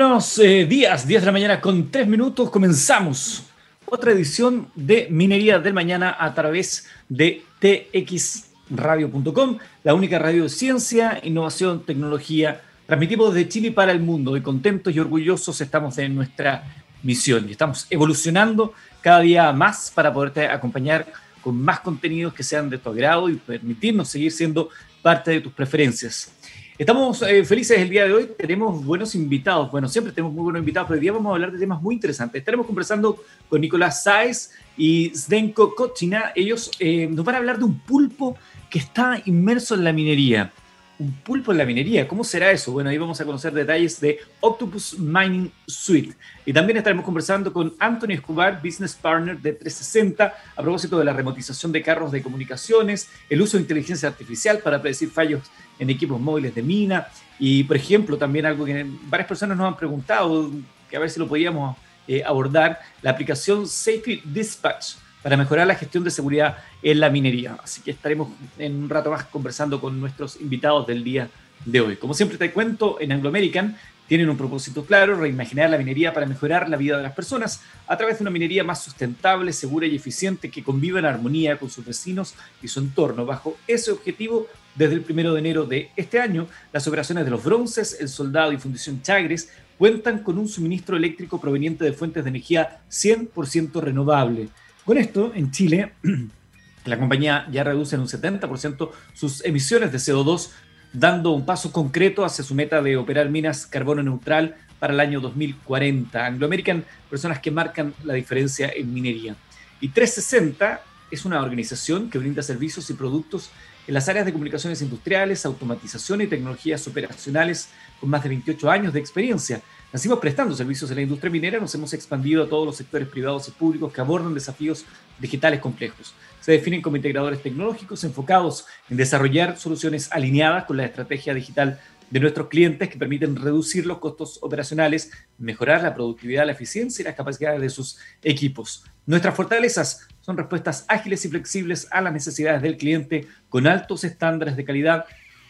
buenos eh, días, 10 de la mañana con 3 minutos. Comenzamos otra edición de Minería del Mañana a través de txradio.com, la única radio de ciencia, innovación, tecnología. Transmitimos de Chile para el mundo y contentos y orgullosos estamos de nuestra misión y estamos evolucionando cada día más para poderte acompañar con más contenidos que sean de tu agrado y permitirnos seguir siendo parte de tus preferencias. Estamos eh, felices el día de hoy, tenemos buenos invitados, bueno, siempre tenemos muy buenos invitados, pero hoy día vamos a hablar de temas muy interesantes. Estaremos conversando con Nicolás Sáez y Zdenko Kochina, ellos eh, nos van a hablar de un pulpo que está inmerso en la minería un pulpo en la minería. ¿Cómo será eso? Bueno, ahí vamos a conocer detalles de Octopus Mining Suite. Y también estaremos conversando con Anthony Escobar, Business Partner de 360, a propósito de la remotización de carros de comunicaciones, el uso de inteligencia artificial para predecir fallos en equipos móviles de mina. Y, por ejemplo, también algo que varias personas nos han preguntado, que a ver si lo podíamos eh, abordar, la aplicación Safety Dispatch para mejorar la gestión de seguridad en la minería. Así que estaremos en un rato más conversando con nuestros invitados del día de hoy. Como siempre te cuento, en Anglo American tienen un propósito claro, reimaginar la minería para mejorar la vida de las personas a través de una minería más sustentable, segura y eficiente que conviva en armonía con sus vecinos y su entorno. Bajo ese objetivo, desde el primero de enero de este año, las operaciones de los bronces, el soldado y fundición Chagres cuentan con un suministro eléctrico proveniente de fuentes de energía 100% renovable. Con esto, en Chile, la compañía ya reduce en un 70% sus emisiones de CO2, dando un paso concreto hacia su meta de operar minas carbono neutral para el año 2040. Anglo American, personas que marcan la diferencia en minería. Y 360 es una organización que brinda servicios y productos en las áreas de comunicaciones industriales, automatización y tecnologías operacionales con más de 28 años de experiencia. Nacimos prestando servicios en la industria minera, nos hemos expandido a todos los sectores privados y públicos que abordan desafíos digitales complejos. Se definen como integradores tecnológicos enfocados en desarrollar soluciones alineadas con la estrategia digital de nuestros clientes que permiten reducir los costos operacionales, mejorar la productividad, la eficiencia y las capacidades de sus equipos. Nuestras fortalezas son respuestas ágiles y flexibles a las necesidades del cliente con altos estándares de calidad,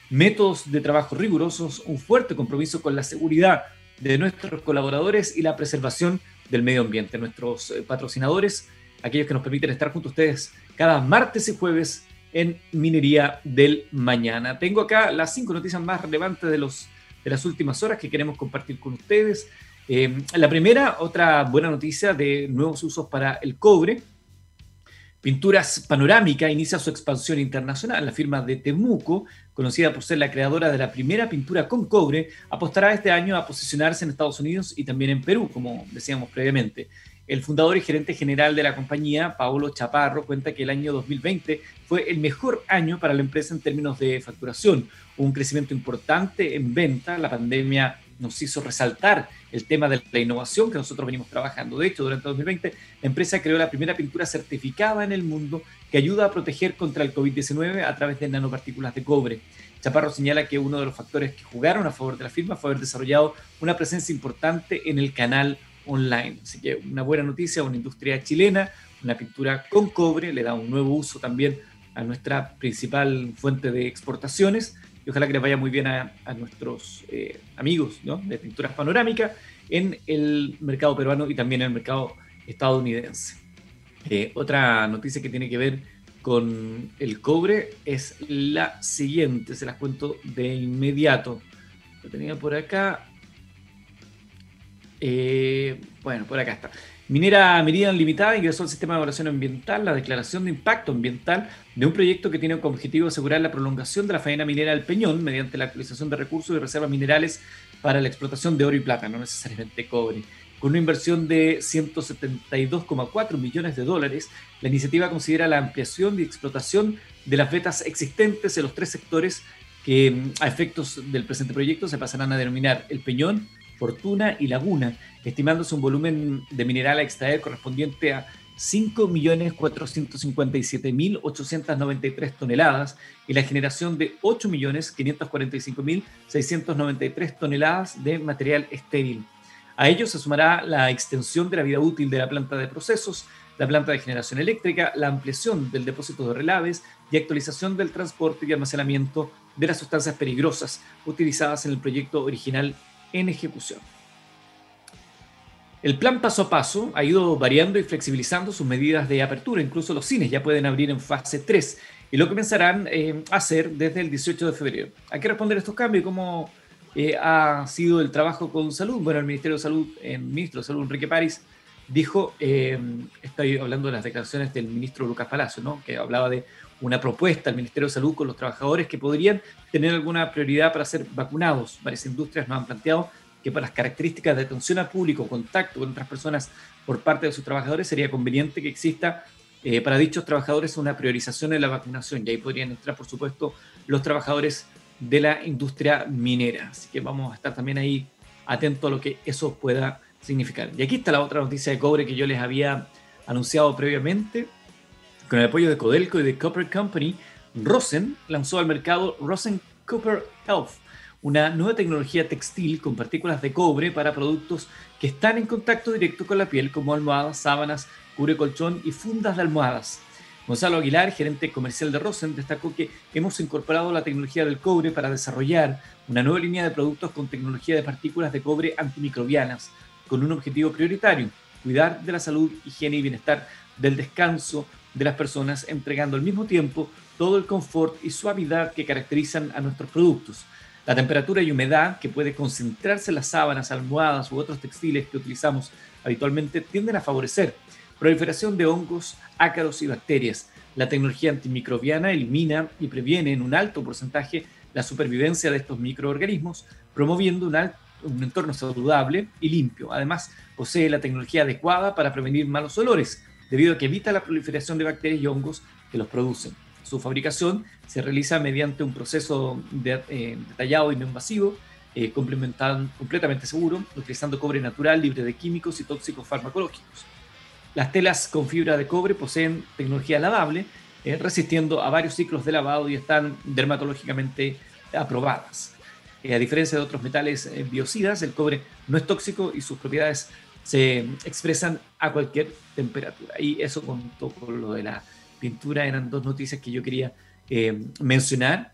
métodos de trabajo rigurosos, un fuerte compromiso con la seguridad de nuestros colaboradores y la preservación del medio ambiente. Nuestros eh, patrocinadores, aquellos que nos permiten estar junto a ustedes cada martes y jueves en Minería del Mañana. Tengo acá las cinco noticias más relevantes de, los, de las últimas horas que queremos compartir con ustedes. Eh, la primera, otra buena noticia de nuevos usos para el cobre. Pinturas Panorámica inicia su expansión internacional. La firma de Temuco, conocida por ser la creadora de la primera pintura con cobre, apostará este año a posicionarse en Estados Unidos y también en Perú, como decíamos previamente. El fundador y gerente general de la compañía, Paolo Chaparro, cuenta que el año 2020 fue el mejor año para la empresa en términos de facturación. Un crecimiento importante en venta, la pandemia nos hizo resaltar el tema de la innovación que nosotros venimos trabajando. De hecho, durante 2020, la empresa creó la primera pintura certificada en el mundo que ayuda a proteger contra el COVID-19 a través de nanopartículas de cobre. Chaparro señala que uno de los factores que jugaron a favor de la firma fue haber desarrollado una presencia importante en el canal online. Así que una buena noticia, una industria chilena, una pintura con cobre, le da un nuevo uso también a nuestra principal fuente de exportaciones y ojalá que les vaya muy bien a, nuestros eh, amigos de pinturas panorámicas en el mercado peruano y también en el mercado estadounidense. Eh, otra noticia que tiene que ver con el cobre es la siguiente, se las cuento de inmediato. Lo tenía por acá. Eh, bueno, por acá está. Minera Meridian Limitada ingresó al sistema de evaluación ambiental la declaración de impacto ambiental de un proyecto que tiene como objetivo asegurar la prolongación de la faena minera del Peñón mediante la actualización de recursos y reservas minerales para la explotación de oro y plata, no necesariamente cobre. Con una inversión de 172,4 millones de dólares, la iniciativa considera la ampliación y explotación de las vetas existentes en los tres sectores que a efectos del presente proyecto se pasarán a denominar el Peñón, Fortuna y Laguna, estimándose un volumen de mineral a extraer correspondiente a 5.457.893 toneladas y la generación de 8.545.693 toneladas de material estéril. A ello se sumará la extensión de la vida útil de la planta de procesos, la planta de generación eléctrica, la ampliación del depósito de relaves y actualización del transporte y almacenamiento de las sustancias peligrosas utilizadas en el proyecto original en ejecución. El plan paso a paso ha ido variando y flexibilizando sus medidas de apertura. Incluso los cines ya pueden abrir en fase 3 y lo comenzarán eh, a hacer desde el 18 de febrero. Hay que responder a estos cambios. ¿Cómo eh, ha sido el trabajo con salud? Bueno, el Ministerio de Salud, el ministro de Salud, Enrique París, dijo, eh, estoy hablando de las declaraciones del ministro Lucas Palacio, ¿no? que hablaba de una propuesta al Ministerio de Salud con los trabajadores que podrían tener alguna prioridad para ser vacunados. Varias industrias nos han planteado que para las características de atención al público, contacto con otras personas por parte de sus trabajadores, sería conveniente que exista eh, para dichos trabajadores una priorización en la vacunación. Y ahí podrían entrar, por supuesto, los trabajadores de la industria minera. Así que vamos a estar también ahí atentos a lo que eso pueda significar. Y aquí está la otra noticia de cobre que yo les había anunciado previamente. Con el apoyo de Codelco y de Copper Company, Rosen lanzó al mercado Rosen Copper Health, una nueva tecnología textil con partículas de cobre para productos que están en contacto directo con la piel, como almohadas, sábanas, cubre colchón y fundas de almohadas. Gonzalo Aguilar, gerente comercial de Rosen, destacó que hemos incorporado la tecnología del cobre para desarrollar una nueva línea de productos con tecnología de partículas de cobre antimicrobianas, con un objetivo prioritario, cuidar de la salud, higiene y bienestar del descanso de las personas, entregando al mismo tiempo todo el confort y suavidad que caracterizan a nuestros productos. La temperatura y humedad que puede concentrarse en las sábanas, almohadas u otros textiles que utilizamos habitualmente tienden a favorecer proliferación de hongos, ácaros y bacterias. La tecnología antimicrobiana elimina y previene en un alto porcentaje la supervivencia de estos microorganismos, promoviendo un, un entorno saludable y limpio. Además, posee la tecnología adecuada para prevenir malos olores, debido a que evita la proliferación de bacterias y hongos que los producen. Su fabricación se realiza mediante un proceso eh, detallado y no invasivo, eh, completamente seguro, utilizando cobre natural, libre de químicos y tóxicos farmacológicos. Las telas con fibra de cobre poseen tecnología lavable, eh, resistiendo a varios ciclos de lavado y están dermatológicamente aprobadas. a diferencia de otros metales biocidas, el cobre no es tóxico y sus propiedades se expresan a cualquier temperatura. Y eso con todo lo de la pintura eran dos noticias que yo quería eh, mencionar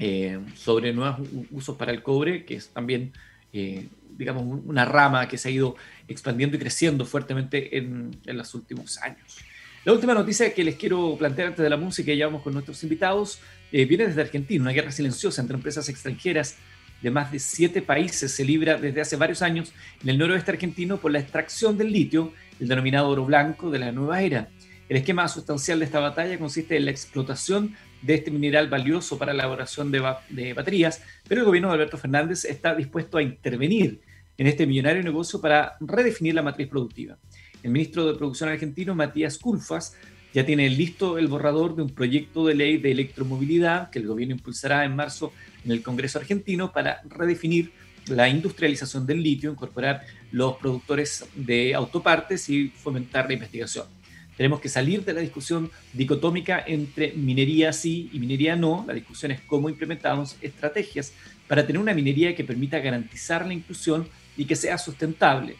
eh, sobre nuevos usos para el cobre, que es también, eh, digamos, una rama que se ha ido expandiendo y creciendo fuertemente en, en, los últimos años. La última noticia que les quiero plantear antes de la música y ya vamos con nuestros invitados viene desde Argentina. Una guerra silenciosa entre empresas extranjeras de más de siete países se libra desde hace varios años en el noroeste argentino por la extracción del litio, el denominado oro blanco de la nueva era. El esquema sustancial de esta batalla consiste en la explotación de este mineral valioso para la elaboración de, baterías, pero el gobierno de Alberto Fernández está dispuesto a intervenir en este millonario negocio para redefinir la matriz productiva. El ministro de Producción argentino, Matías Culfas, ya tiene listo el borrador de un proyecto de ley de electromovilidad que el gobierno impulsará en marzo en el Congreso argentino para redefinir la industrialización del litio, incorporar los productores de autopartes y fomentar la investigación. Tenemos que salir de la discusión dicotómica entre minería sí y minería no. La discusión es cómo implementamos estrategias para tener una minería que permita garantizar la inclusión y que sea sustentable.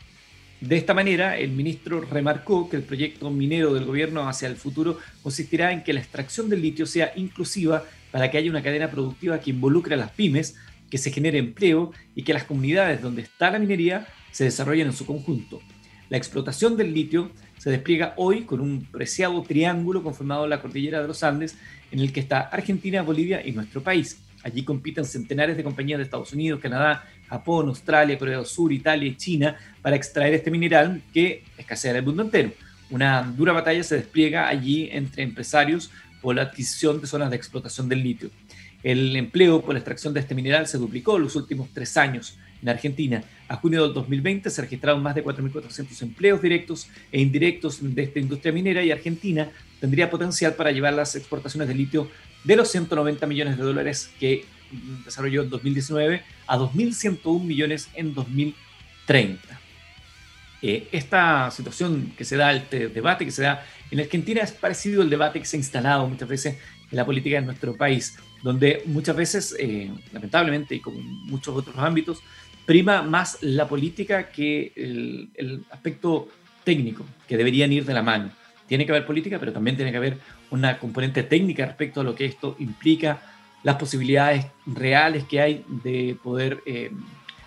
De esta manera, el ministro remarcó que el proyecto minero del gobierno hacia el futuro consistirá en que la extracción del litio sea inclusiva para que haya una cadena productiva que involucre a las pymes, que se genere empleo y que las comunidades donde está la minería se desarrollen en su conjunto. La explotación del litio se despliega hoy con un preciado triángulo conformado en la cordillera de los Andes, en el que está Argentina, Bolivia y nuestro país. Allí compiten centenares de compañías de Estados Unidos, Canadá, Japón, Australia, Corea del Sur, Italia y China para extraer este mineral que escasea en el mundo entero. Una dura batalla se despliega allí entre empresarios por la adquisición de zonas de explotación del litio. El empleo por la extracción de este mineral se duplicó en los últimos tres años en Argentina. A junio del 2020 se registraron más de 4.400 empleos directos e indirectos de esta industria minera y Argentina tendría potencial para llevar las exportaciones de litio de los 190 millones de dólares que desarrolló en 2019 a 2.101 millones en 2030. Eh, esta situación que se da, este debate que se da en Argentina es parecido al debate que se ha instalado muchas veces en la política de nuestro país, donde muchas veces, eh, lamentablemente y como en muchos otros ámbitos, prima más la política que el, aspecto técnico, que deberían ir de la mano. Tiene que haber política, pero también tiene que haber una componente técnica respecto a lo que esto implica, las posibilidades reales que hay de poder eh,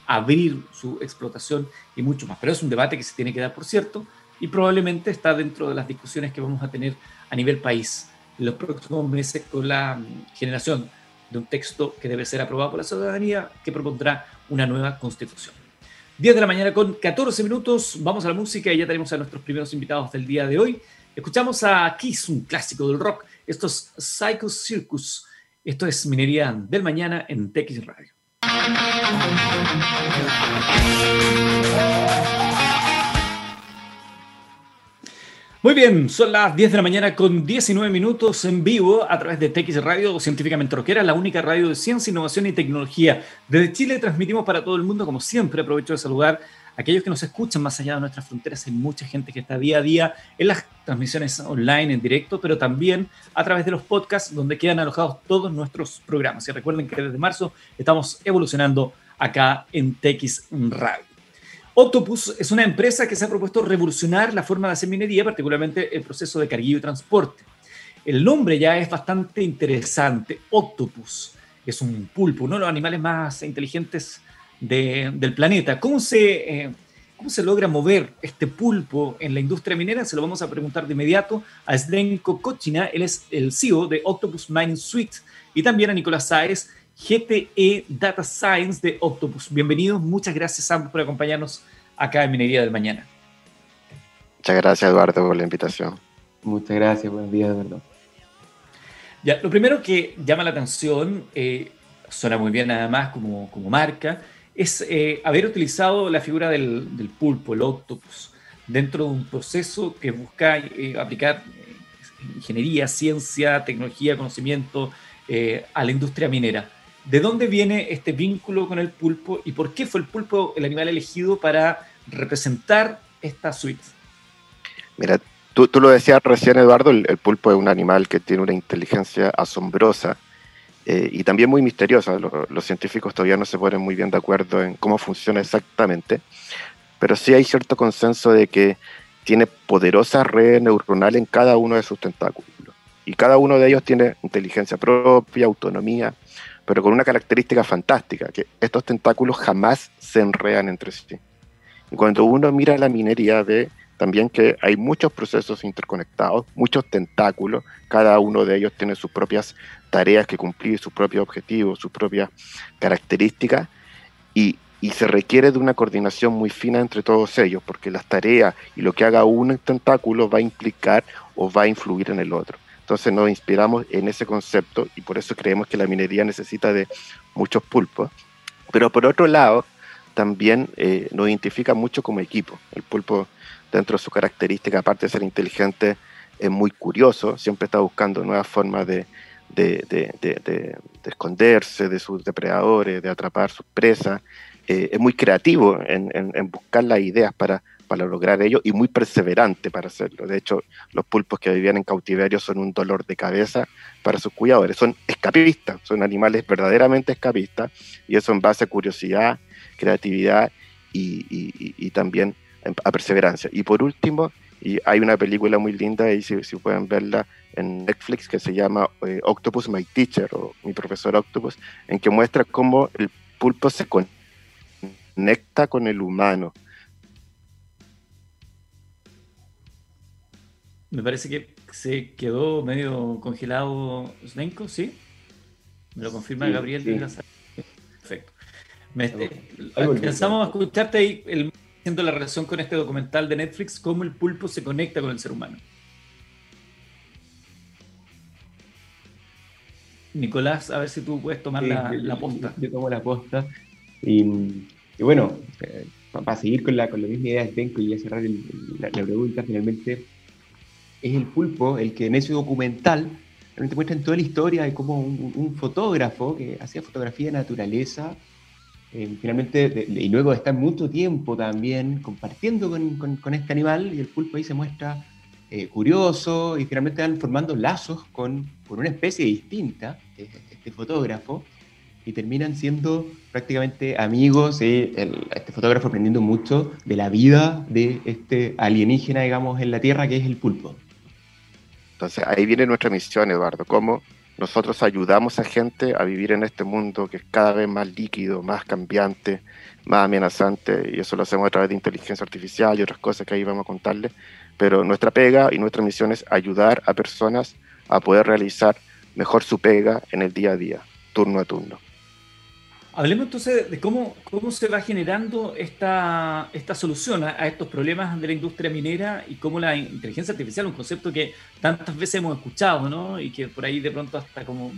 abrir su explotación y mucho más. Pero es un debate que se tiene que dar, por cierto, y probablemente está dentro de las discusiones que vamos a tener a nivel país en los próximos meses con la mm, generación de un texto que debe ser aprobado por la ciudadanía que propondrá una nueva constitución. 10 de la mañana con 14 minutos, vamos a la música y ya tenemos a nuestros primeros invitados del día de hoy. Escuchamos a Kiss, un clásico del rock. Esto es Psycho Circus. Esto es Minería del Mañana en TX Radio. Muy bien, son las 10 de la mañana con 19 minutos en vivo a través de TX Radio Científicamente Roquera, la única radio de ciencia, innovación y tecnología. Desde Chile transmitimos para todo el mundo, como siempre, aprovecho de saludar aquellos que nos escuchan más allá de nuestras fronteras. Hay mucha gente que está día a día en las transmisiones online, en directo, pero también a través de los podcasts donde quedan alojados todos nuestros programas. Y recuerden que desde marzo estamos evolucionando acá en TX Radio. Octopus es una empresa que se ha propuesto revolucionar la forma de hacer minería, particularmente el proceso de carguillo y transporte. El nombre ya es bastante interesante. Octopus es un pulpo, uno de los animales más inteligentes del planeta. ¿Cómo se, eh, ¿Cómo se logra mover este pulpo en la industria minera? Se lo vamos a preguntar de inmediato a Zdenko Kochina, él es el CEO de Octopus Mining Suite, y también a Nicolás Sáez, GTE Data Science de Octopus. Bienvenidos, muchas gracias ambos por acompañarnos acá en Minería del Mañana. Muchas gracias Eduardo por la invitación. Muchas gracias, buenos días Eduardo. Ya, lo primero que llama la atención, eh, suena muy bien además como, como marca, es eh, haber utilizado la figura del, pulpo, el octopus, dentro de un proceso que busca eh, aplicar ingeniería, ciencia, tecnología, conocimiento a la industria minera. ¿De dónde viene este vínculo con el pulpo y por qué fue el pulpo el animal elegido para representar esta suite? Mira, tú, lo decías recién, Eduardo, el, pulpo es un animal que tiene una inteligencia asombrosa eh, y también muy misteriosa. Los, científicos todavía no se ponen muy bien de acuerdo en cómo funciona exactamente, pero sí hay cierto consenso de que tiene poderosa red neuronal en cada uno de sus tentáculos. Y cada uno de ellos tiene inteligencia propia, autonomía, pero con una característica fantástica, que estos tentáculos jamás se enredan entre sí. Y cuando uno mira la minería ve también que hay muchos procesos interconectados, muchos tentáculos, cada uno de ellos tiene sus propias tareas que cumplir, sus propios objetivos, sus propias características, y, y se requiere de una coordinación muy fina entre todos ellos, porque las tareas y lo que haga un tentáculo va a implicar o va a influir en el otro. Entonces nos inspiramos en ese concepto y por eso creemos que la minería necesita de muchos pulpos. Pero por otro lado, también eh, nos identifica mucho como equipo. El pulpo, dentro de su característica, aparte de ser inteligente, es muy curioso, siempre está buscando nuevas formas de, esconderse de sus depredadores, de atrapar sus presas. Eh, es muy creativo en, buscar las ideas para para lograr ello y muy perseverante para hacerlo. De hecho, los pulpos que vivían en cautiverio son un dolor de cabeza para sus cuidadores. Son escapistas, son animales verdaderamente escapistas y eso en base a curiosidad, creatividad y, también a perseverancia. Y por último, y hay una película muy linda, ahí si, pueden verla en Netflix, que se llama eh, Octopus My Teacher o Mi Profesor Octopus, en que muestra cómo el pulpo se conecta con el humano Me parece que se quedó medio congelado Svenko, ¿sí? ¿Me lo confirma Gabriel? Perfecto. Me, a escucharte ahí el, haciendo la relación con este documental de Netflix, cómo el pulpo se conecta con el ser humano. Nicolás, a ver si tú puedes tomar la, posta. Yo, tomo la posta. Y, bueno, eh, para seguir con la, con la misma idea de Svenko y cerrar la, la pregunta, finalmente es el pulpo el que en ese documental realmente muestra en toda la historia de cómo un, fotógrafo que hacía fotografía de naturaleza, eh, finalmente, y luego de estar mucho tiempo también compartiendo con, este animal, y el pulpo ahí se muestra eh, curioso, y finalmente van formando lazos con, una especie distinta, este fotógrafo, y terminan siendo prácticamente amigos, este fotógrafo aprendiendo mucho de la vida de este alienígena, digamos, en la Tierra, que es el pulpo. Entonces ahí viene nuestra misión, Eduardo, cómo nosotros ayudamos a gente a vivir en este mundo que es cada vez más líquido, más cambiante, más amenazante, y eso lo hacemos a través de inteligencia artificial y otras cosas que ahí vamos a contarles. Pero nuestra pega y nuestra misión es ayudar a personas a poder realizar mejor su pega en el día a día, turno a turno. Hablemos entonces de cómo, cómo se va generando esta, esta solución a, estos problemas de la industria minera y cómo la inteligencia artificial, un concepto que tantas veces hemos escuchado ¿no? y que por ahí de pronto hasta como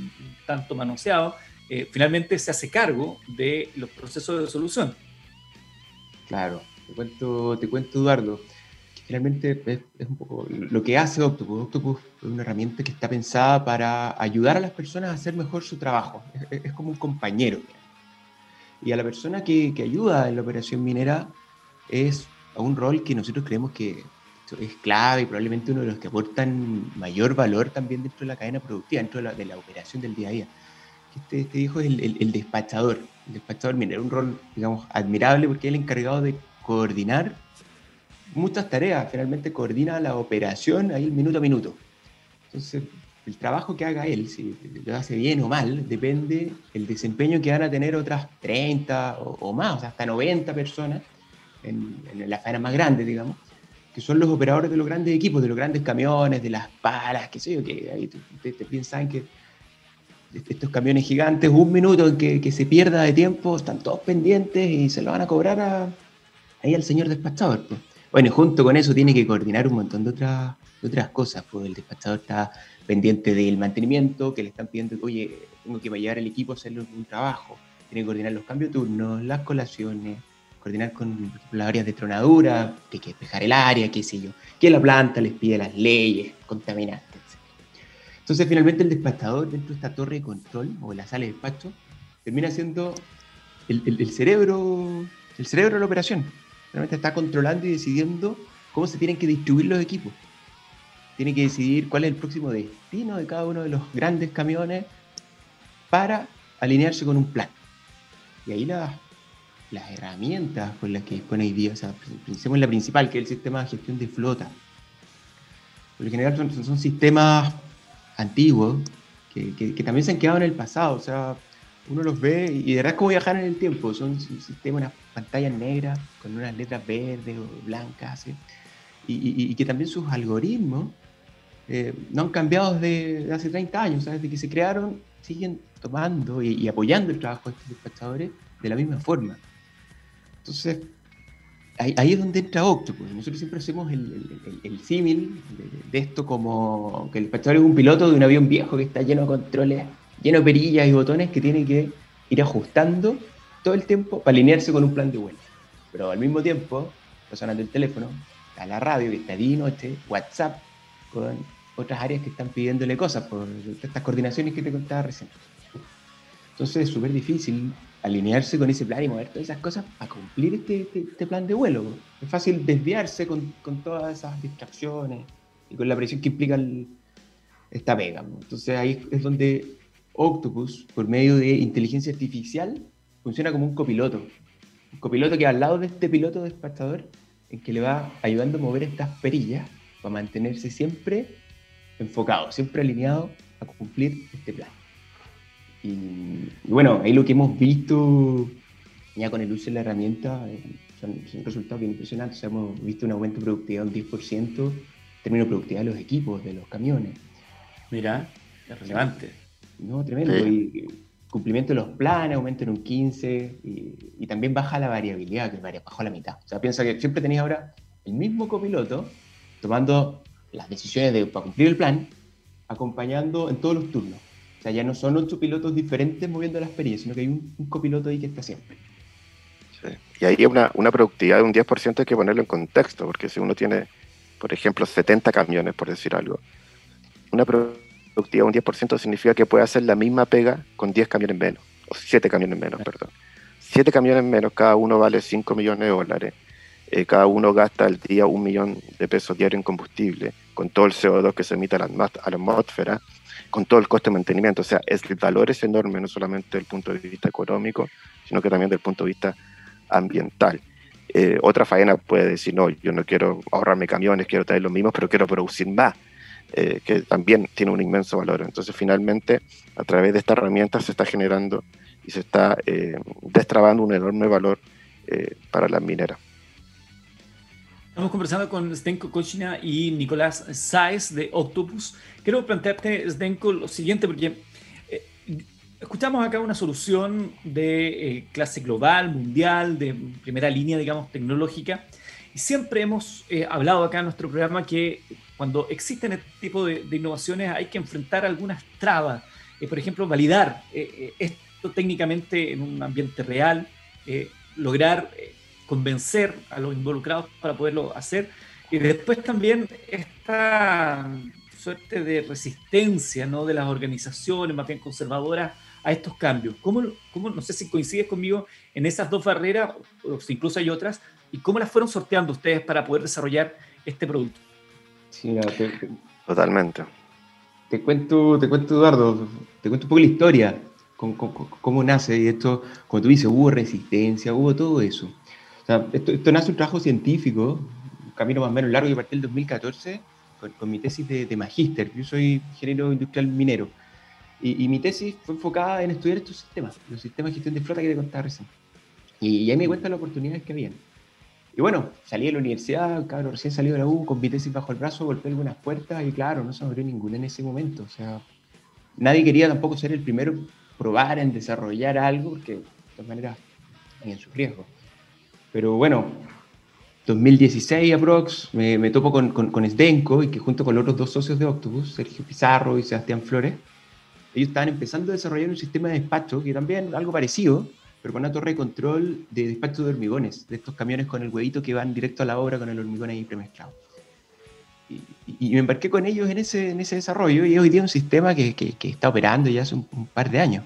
tanto manoseado, eh, finalmente se hace cargo de los procesos de solución. Claro, te cuento, te cuento Eduardo, finalmente es, un poco lo que hace Octopus. Octopus es una herramienta que está pensada para ayudar a las personas a hacer mejor su trabajo. Es como un compañero y a la persona que, que, ayuda en la operación minera es un rol que nosotros creemos que es clave y probablemente uno de los que aportan mayor valor también dentro de la cadena productiva, dentro de la, de la operación del día a día. Este, este hijo es el, el, despachador, el despachador minero, un rol, digamos, admirable porque es el encargado de coordinar muchas tareas, finalmente coordina la operación ahí minuto a minuto. Entonces, el trabajo que haga él, si lo hace bien o mal, depende el desempeño que van a tener otras 30 o, más, o sea, hasta 90 personas en, en la faena más grande, digamos, que son los operadores de los grandes equipos, de los grandes camiones, de las palas, qué sé yo, que ahí ustedes te piensan que estos camiones gigantes, un minuto en que, que, se pierda de tiempo, están todos pendientes y se lo van a cobrar a, ahí al señor despachador. Pues. Bueno, junto con eso tiene que coordinar un montón de otras, de otras cosas, pues el despachador está pendiente del mantenimiento, que le están pidiendo, oye, tengo que llevar el equipo a hacer un trabajo, tiene que coordinar los cambios de turnos, las colaciones, coordinar con las áreas de tronadura, que hay que despejar el área, qué sé yo, que la planta les pide las leyes, contaminantes. Entonces, finalmente, el despachador dentro de esta torre de control o la sala de despacho termina siendo el, el cerebro, el cerebro de la operación. Realmente está controlando y decidiendo cómo se tienen que distribuir los equipos tiene que decidir cuál es el próximo destino de cada uno de los grandes camiones para alinearse con un plan. Y ahí las, las herramientas con las que dispone hoy día, o sea, pensemos en la principal, que es el sistema de gestión de flota. Por lo general son, sistemas antiguos que, que, también se han quedado en el pasado, o sea, uno los ve y de verdad es como viajar en el tiempo, son sistemas, unas pantallas negras con unas letras verdes o blancas, y, que también sus algoritmos eh, no han cambiado desde, hace 30 años, desde que se crearon, siguen tomando y, apoyando el trabajo de estos despachadores de la misma forma. Entonces, ahí, es donde entra Octopus. Nosotros siempre hacemos el, símil de, esto como que el despachador es un piloto de un avión viejo que está lleno de controles, lleno de perillas y botones que tiene que ir ajustando todo el tiempo para alinearse con un plan de vuelo. Pero al mismo tiempo, sonando el teléfono, está la radio que está día y noche, WhatsApp, con otras áreas que están pidiéndole cosas por estas coordinaciones que te contaba recién. Entonces es súper difícil alinearse con ese plan y mover todas esas cosas para cumplir este, este, este plan de vuelo. Es fácil desviarse con, con, todas esas distracciones y con la presión que implica esta pega. Entonces ahí es donde Octopus, por medio de inteligencia artificial, funciona como un copiloto. Un copiloto que al lado de este piloto despachador, en que le va ayudando a mover estas perillas para mantenerse siempre enfocado, siempre alineado a cumplir este plan. Y, bueno, ahí lo que hemos visto ya con el uso de la herramienta eh, son, resultados bien impresionantes. hemos visto un aumento de productividad de un 10%, término de productividad de los equipos, de los camiones. Mira, es relevante. No, tremendo. Y, cumplimiento de los planes aumenta en un 15% y, también baja la variabilidad, que bajó a la mitad. O sea, piensa que siempre tenéis ahora el mismo copiloto tomando las decisiones de, para cumplir el plan, acompañando en todos los turnos. O sea, ya no son ocho pilotos diferentes moviendo la experiencia, sino que hay un, copiloto ahí que está siempre. Y ahí una, una productividad de un 10% hay que ponerlo en contexto, porque si uno tiene, por ejemplo, 70 camiones, por decir algo, una productividad de un 10% significa que puede hacer la misma pega con 10 camiones menos, o 7 camiones menos, perdón. 7 camiones menos, cada uno vale 5 millones de dólares. Eh, cada uno gasta al día un millón de pesos diario en combustible con todo el CO2 que se emite a la, atmósfera, con todo el coste de mantenimiento. O sea, el valor es enorme, no solamente desde el punto de vista económico, sino que también desde el punto de vista ambiental. Eh, otra faena puede decir, no, yo no quiero ahorrarme camiones, quiero traer los mismos, pero quiero producir más. eh, que también tiene un inmenso valor. Entonces, finalmente, a través de esta herramienta se está generando y se está destrabando un enorme valor para las mineras. Estamos conversando con Zdenko Kochina y Nicolás Sáez de Octopus. Quiero plantearte, Zdenko, lo siguiente, porque escuchamos acá una solución de clase global, mundial, de primera línea, digamos, tecnológica. Y siempre hemos hablado acá en nuestro programa que cuando existen este tipo de, innovaciones hay que enfrentar algunas trabas. Eh, por ejemplo, validar eh, eh, esto técnicamente en un ambiente real, lograr convencer a los involucrados para poderlo hacer. Y después también esta suerte de resistencia ¿no? de las organizaciones más bien conservadoras a estos cambios. ¿Cómo, cómo, no sé si coincides conmigo en esas dos barreras, o si incluso hay otras, y cómo las fueron sorteando ustedes para poder desarrollar este producto? Sí, Totalmente. Te cuento, te cuento, Eduardo, te cuento un poco la historia, cómo, nace, y esto, como tú dices, hubo resistencia, hubo todo eso. O sea, esto, nace un trabajo científico, un camino más o menos largo que partí el 2014 con, mi tesis de, magíster. Yo soy ingeniero industrial minero. Y, mi tesis fue enfocada en estudiar estos sistemas, los sistemas de gestión de flota que te contaba recién. Y, ahí me cuenta las oportunidades que habían. Y bueno, salí de la universidad, cabrón, recién salido de la U, con mi tesis bajo el brazo, golpeé algunas puertas y claro, no se abrió ninguna en ese momento. O sea, nadie quería tampoco ser el primero probar en desarrollar algo, porque de todas maneras en su riesgo. Pero bueno, 2016 aprox, me, me topo con, con, con Sdenko y que junto con los otros dos socios de Octopus, Sergio Pizarro y Sebastián Flores, ellos estaban empezando a desarrollar un sistema de despacho que también algo parecido, pero con una torre de control de despacho de hormigones, de estos camiones con el huevito que van directo a la obra con el hormigón ahí premezclado. Y, me embarqué con ellos en ese, en ese desarrollo y hoy día un sistema que, que, está operando ya hace un, par de años.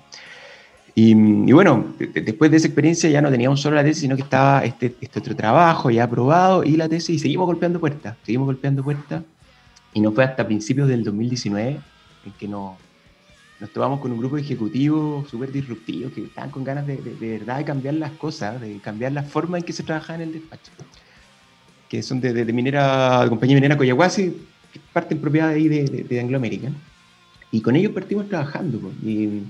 Y, bueno, después de esa experiencia ya no teníamos solo la tesis, sino que estaba este, este otro trabajo ya aprobado y la tesis y seguimos golpeando puertas, seguimos golpeando puertas y no fue hasta principios del 2019 en que nos nos tomamos con un grupo de ejecutivos súper disruptivos que estaban con ganas de, de, verdad de cambiar las cosas, de cambiar la forma en que se trabaja en el despacho. Que son de, de minera, de compañía minera Coyahuasi, que parte en propiedad de ahí de, Anglo American. Y con ellos partimos trabajando. Y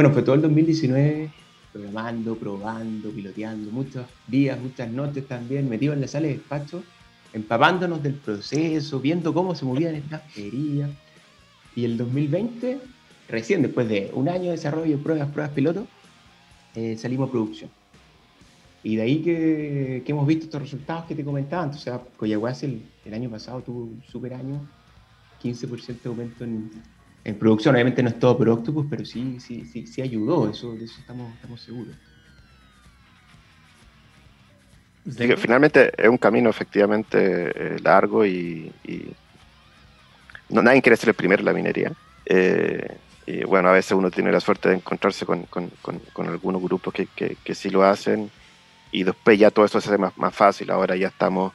bueno, fue todo el 2019 programando, probando, piloteando, muchos días, muchas noches también, metidos en la sala de despacho, empapándonos del proceso, viendo cómo se movían estas ferias. Y el 2020 recién después de un año de desarrollo, pruebas, pruebas piloto, eh, salimos a producción. Y de ahí que, hemos visto estos resultados que te comentaba. Sea, Coyahuasi el, el, año pasado tuvo un super año, 15% de aumento en, producción. Obviamente no es todo por Octopus, pero sí, sí, sí, sí ayudó, eso, de eso estamos, estamos seguros. finalmente es un camino efectivamente eh, largo y, no, nadie quiere ser el primero en la minería. Eh, y bueno, a veces uno tiene la suerte de encontrarse con, con, con, algunos grupos que, que, que, sí lo hacen y después ya todo eso se hace más, más, fácil. Ahora ya estamos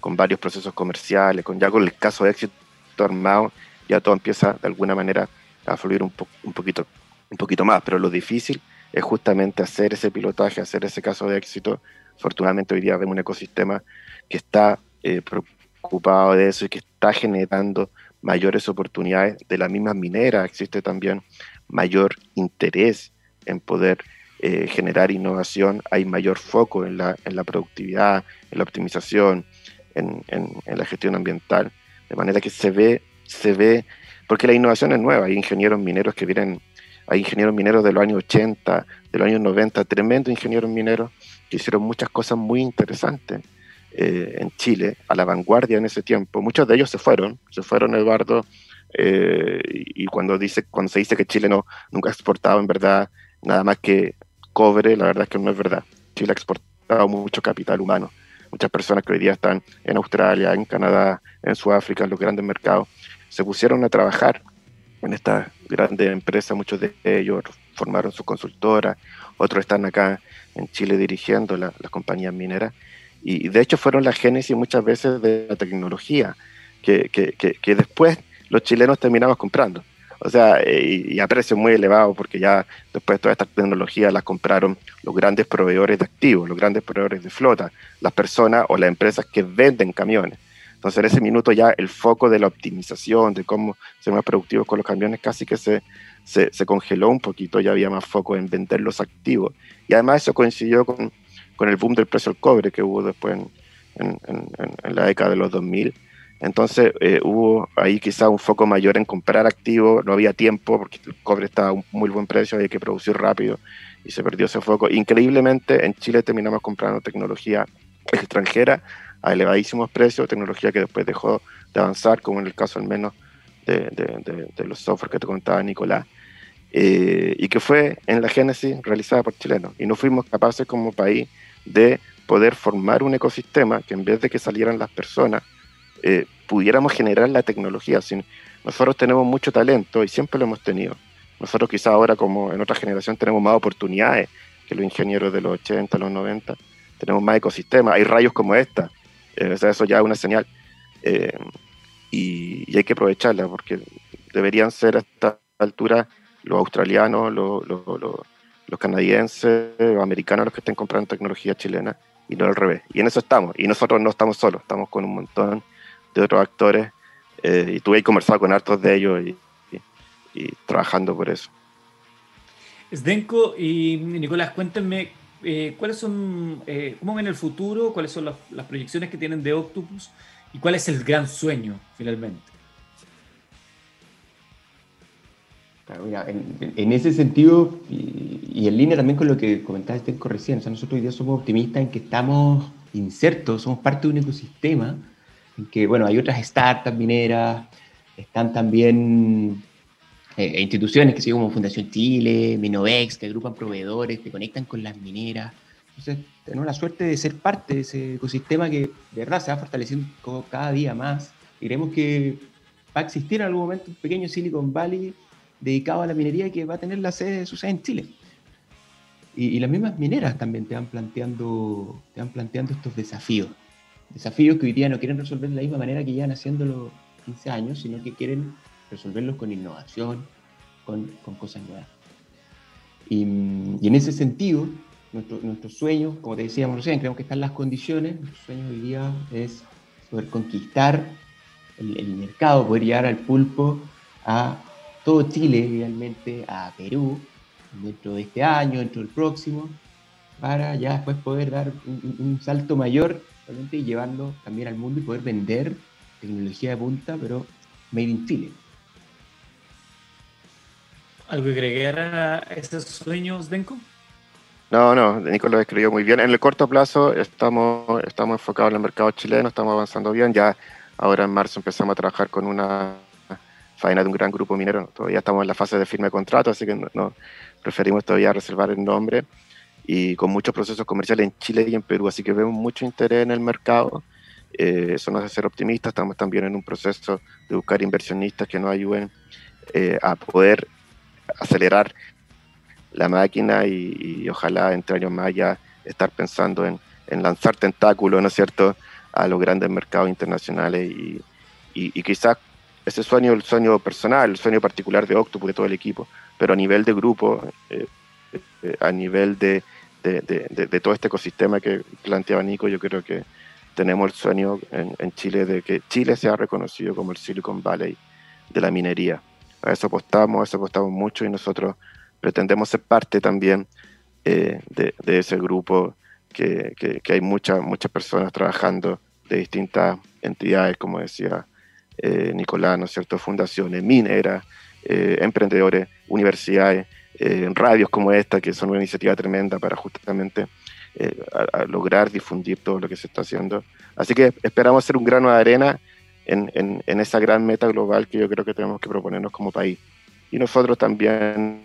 con varios procesos comerciales, con ya con el caso de éxito armado, ya todo empieza de alguna manera a fluir un, un, poquito, un poquito más. Pero lo difícil es justamente hacer ese pilotaje, hacer ese caso de éxito. Afortunadamente hoy día vemos un ecosistema que está eh, preocupado de eso y que está generando mayores oportunidades de la misma minera, existe también mayor interés en poder eh, generar innovación, hay mayor foco en la, en la productividad, en la optimización, en, en, la gestión ambiental, de manera que se ve, se ve, porque la innovación es nueva, hay ingenieros mineros que vienen, hay ingenieros mineros de los años 80, de los años 90, tremendos ingenieros mineros que hicieron muchas cosas muy interesantes eh, en Chile, a la vanguardia en ese tiempo. Muchos de ellos se fueron, se fueron, Eduardo, eh, y cuando, dice, cuando se dice que Chile no, nunca ha exportado en verdad nada más que cobre, la verdad es que no es verdad. Chile ha exportado mucho capital humano. Muchas personas que hoy día están en Australia, en Canadá, en Sudáfrica, en los grandes mercados, se pusieron a trabajar en estas grandes empresas, muchos de ellos formaron sus consultoras, otros están acá en Chile dirigiendo las compañías mineras y de hecho fueron la génesis muchas veces de la tecnología que, que, que, después los chilenos terminamos comprando. O sea, y, a precios muy elevados, porque ya después toda esta tecnología la compraron los grandes proveedores de activos, los grandes proveedores de flota, las personas o las empresas que venden camiones. Entonces en ese minuto ya el foco de la optimización, de cómo ser más productivos con los camiones, casi que se, se, se congeló un poquito, ya había más foco en vender los activos. Y además eso coincidió con, con el boom del precio del cobre que hubo después en, en, en la década de los 2000. Entonces eh, hubo ahí quizá un foco mayor en comprar activos, no había tiempo porque el cobre estaba a un muy buen precio, había que producir rápido y se perdió ese foco. Increíblemente en Chile terminamos comprando tecnología extranjera a elevadísimos precios, tecnología que después dejó de avanzar, como en el caso al menos de, de, de, los software que te contaba Nicolás, eh, y que fue en la génesis realizada por chilenos. Y no fuimos capaces como país de poder formar un ecosistema que en vez de que salieran las personas, eh, pudiéramos generar la tecnología. Sin, nosotros tenemos mucho talento y siempre lo hemos tenido. Nosotros quizá ahora como en otra generación tenemos más oportunidades que los ingenieros de los 80, los 90. Tenemos más ecosistemas, hay rayos como esta, eso ya es una señal. Eh, y, hay que aprovecharla porque deberían ser a esta altura los australianos, los, los, canadienses, los americanos los que estén comprando tecnología chilena y no al revés. Y en eso estamos. Y nosotros no estamos solos, estamos con un montón de otros actores eh, y tuve conversado con hartos de ellos y, trabajando por eso. Sdenko y Nicolás, cuéntenme eh, cuáles son, eh, cómo ven el futuro, cuáles son las, proyecciones que tienen de Octopus y cuál es el gran sueño finalmente. En, ese sentido, y, en línea también con lo que comentaba Stenko recién, nosotros hoy día somos optimistas en que estamos insertos, somos parte de un ecosistema en que, bueno, hay otras startups mineras, están también eh, instituciones que son como Fundación Chile, Minovex, que agrupan proveedores, que conectan con las mineras. Entonces, tenemos la suerte de ser parte de ese ecosistema que de verdad se va fortaleciendo cada día más. Y creemos que va a existir en algún momento un pequeño Silicon Valley dedicado a la minería que va a tener la sede, su sede en Chile. Y, y, las mismas mineras también te van, planteando, te van planteando estos desafíos. Desafíos que hoy día no quieren resolver de la misma manera que llevan haciéndolo 15 años, sino que quieren resolverlos con innovación, con, con cosas nuevas. Y, y, en ese sentido, nuestro, nuestro sueño, como te decíamos recién, creemos que están las condiciones, nuestro sueño hoy día es poder conquistar el, mercado, poder llegar al pulpo a todo Chile, idealmente a Perú, dentro de este año, dentro del próximo, para ya después poder dar un, salto mayor y llevarlo también al mundo y poder vender tecnología de punta, pero made in Chile. ¿Algo que agregar a esos sueños, Denko? No, no, Nico lo escribió muy bien. En el corto plazo estamos, estamos enfocados en el mercado chileno, estamos avanzando bien. Ya ahora en marzo empezamos a trabajar con una faena de un gran grupo minero. Todavía estamos en la fase de firma de contrato, así que no, no preferimos todavía reservar el nombre y con muchos procesos comerciales en Chile y en Perú, así que vemos mucho interés en el mercado. Eh, eso nos hace ser optimistas, estamos también en un proceso de buscar inversionistas que nos ayuden eh, a poder acelerar la máquina y, y, ojalá entre años más ya estar pensando en, en, lanzar tentáculos, ¿no es cierto?, a los grandes mercados internacionales y, y, y quizás ese sueño, el sueño personal, el sueño particular de Octopus, de todo el equipo, pero a nivel de grupo, eh, eh, a nivel de, de, de, de, todo este ecosistema que planteaba Nico, yo creo que tenemos el sueño en, en, Chile de que Chile sea reconocido como el Silicon Valley de la minería. A eso apostamos, a eso apostamos mucho y nosotros pretendemos ser parte también eh, de, ese grupo que, que, hay muchas muchas personas trabajando de distintas entidades, como decía eh, Nicolás, ¿no es cierto? Fundaciones, mineras, eh, emprendedores, universidades, radios como esta, que son una iniciativa tremenda para justamente lograr difundir todo lo que se está haciendo. Así que esperamos ser un grano de arena en, en, en, esa gran meta global que yo creo que tenemos que proponernos como país. Y nosotros también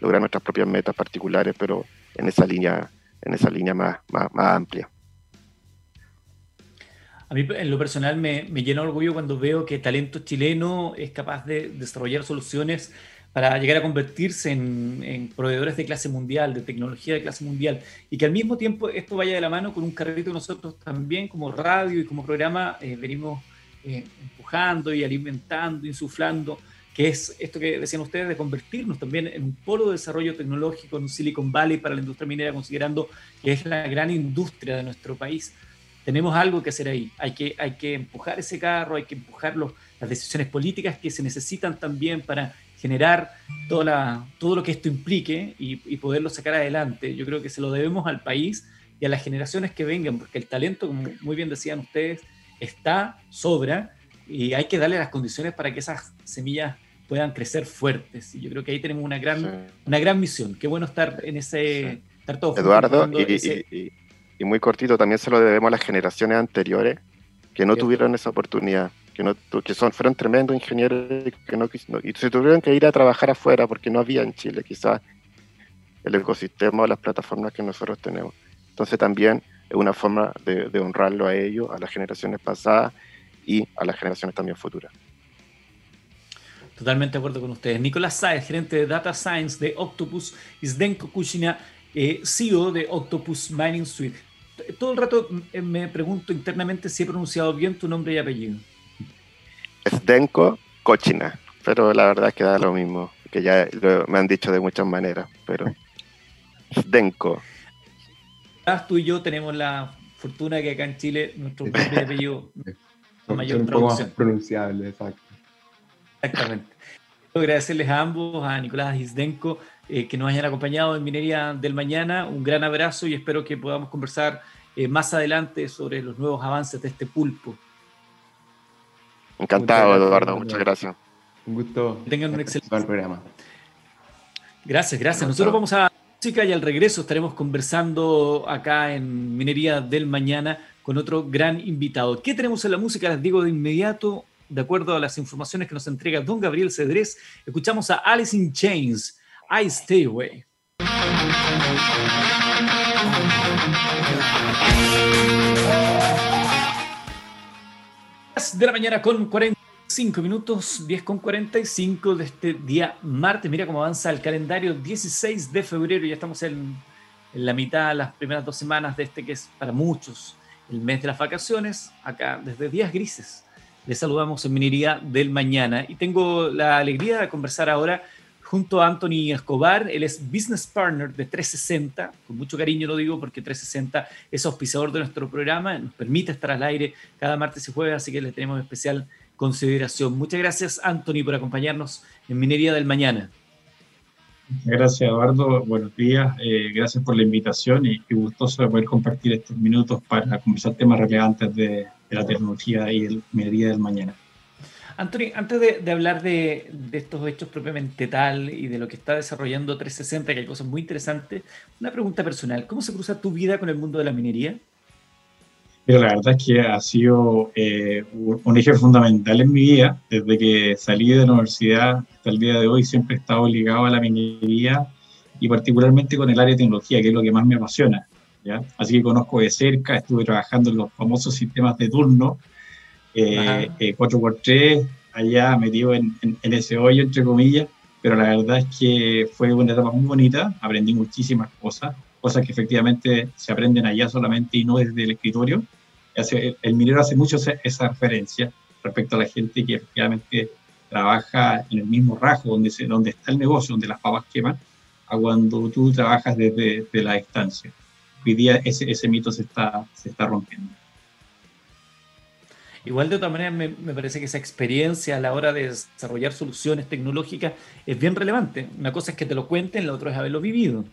lograr nuestras propias metas particulares, pero en esa línea, en esa línea más, más, más amplia. A mí en lo personal me, me llena orgullo cuando veo que talento chileno es capaz de desarrollar soluciones para llegar a convertirse en, en, proveedores de clase mundial, de tecnología de clase mundial, y que al mismo tiempo esto vaya de la mano con un carrito que nosotros también como radio y como programa eh, venimos eh, empujando y alimentando, insuflando, que es esto que decían ustedes de convertirnos también en un polo de desarrollo tecnológico en un Silicon Valley para la industria minera, considerando que es la gran industria de nuestro país. tenemos algo que hacer ahí. Hay que, hay que empujar ese carro, hay que empujar las decisiones políticas que se necesitan también para generar toda todo lo que esto implique y, poderlo sacar adelante. Yo creo que se lo debemos al país y a las generaciones que vengan, porque el talento, como muy bien decían ustedes, está, sobra, y hay que darle las condiciones para que esas semillas puedan crecer fuertes. Y yo creo que ahí tenemos una gran, una gran misión. Qué bueno estar en ese... Estar todos Eduardo, y, y, muy cortito, también se lo debemos a las generaciones anteriores que no tuvieron esa oportunidad que, no, que son, fueron tremendos ingenieros que no, y se tuvieron que ir a trabajar afuera porque no había en Chile quizás el ecosistema o las plataformas que nosotros tenemos. Entonces también es una forma de, honrarlo a ellos, a las generaciones pasadas y a las generaciones también futuras. Totalmente de acuerdo con ustedes. Nicolás Saez, gerente de Data Science de Octopus, y Zdenko Kuchina, eh, CEO de Octopus Mining Suite. Todo el rato eh, me pregunto internamente si he pronunciado bien tu nombre y apellido. Denko Cochina, pero la verdad es que da lo mismo, que ya me han dicho de muchas maneras, pero Denko. Tú y yo tenemos la fortuna que acá en Chile nuestro nombre de apellido mayor un poco más pronunciable, exacto. Exactamente. Quiero agradecerles a ambos, a Nicolás Isdenko, eh, que nos hayan acompañado en Minería del Mañana. Un gran abrazo y espero que podamos conversar eh, más adelante sobre los nuevos avances de este pulpo. Encantado, Eduardo. Muchas gracias. Un gusto. tengan un excelente programa. Gracias, gracias. Nosotros vamos a y al regreso estaremos conversando acá en Minería del Mañana con otro gran invitado. ¿Qué tenemos en la música? Les digo de inmediato, de acuerdo a las informaciones que nos entrega don Gabriel Cedrés, escuchamos a Alice in Chains, I Stay Away de la mañana con 45 minutos, 10 con 45 de este día martes. Mira cómo avanza el calendario, 16 de febrero, ya estamos en, en, la mitad, las primeras dos semanas de este que es para muchos el mes de las vacaciones, acá desde días grises. Les saludamos en Minería del Mañana y tengo la alegría de conversar ahora junto a Anthony Escobar. Él es business partner de 360. Con mucho cariño lo digo porque 360 es auspiciador de nuestro programa, nos permite estar al aire cada martes y jueves, así que le tenemos especial consideración. Muchas gracias, Anthony, por acompañarnos en Minería del Mañana. Gracias, Eduardo. Buenos días. Eh, gracias por la invitación y, gustoso de poder compartir estos minutos para conversar temas relevantes de, de la tecnología y el Minería del Mañana. Anthony, antes de, hablar de, estos hechos propiamente tal y de lo que está desarrollando 360, que hay cosas muy interesantes, una pregunta personal. ¿Cómo se cruza tu vida con el mundo de la minería? La verdad es que ha sido eh, un eje fundamental en mi vida. Desde que salí de la universidad hasta el día de hoy siempre he estado ligado a la minería y particularmente con el área de tecnología, que es lo que más me apasiona. ¿ya? Así que conozco de cerca, estuve trabajando en los famosos sistemas de turno, eh, 4x3 eh, allá metido en, en, ese hoyo, entre comillas, pero la verdad es que fue una etapa muy bonita, aprendí muchísimas cosas, cosas que efectivamente se aprenden allá solamente y no desde el escritorio. el, minero hace mucho esa, referencia respecto a la gente que efectivamente trabaja en el mismo rajo donde, se, donde está el negocio, donde las papas queman, a cuando tú trabajas desde, la distancia. Hoy día ese, ese mito se está, se está rompiendo. Igual de otra manera me, parece que esa experiencia a la hora de desarrollar soluciones tecnológicas es bien relevante. Una cosa es que te lo cuenten, la otra es haberlo vivido.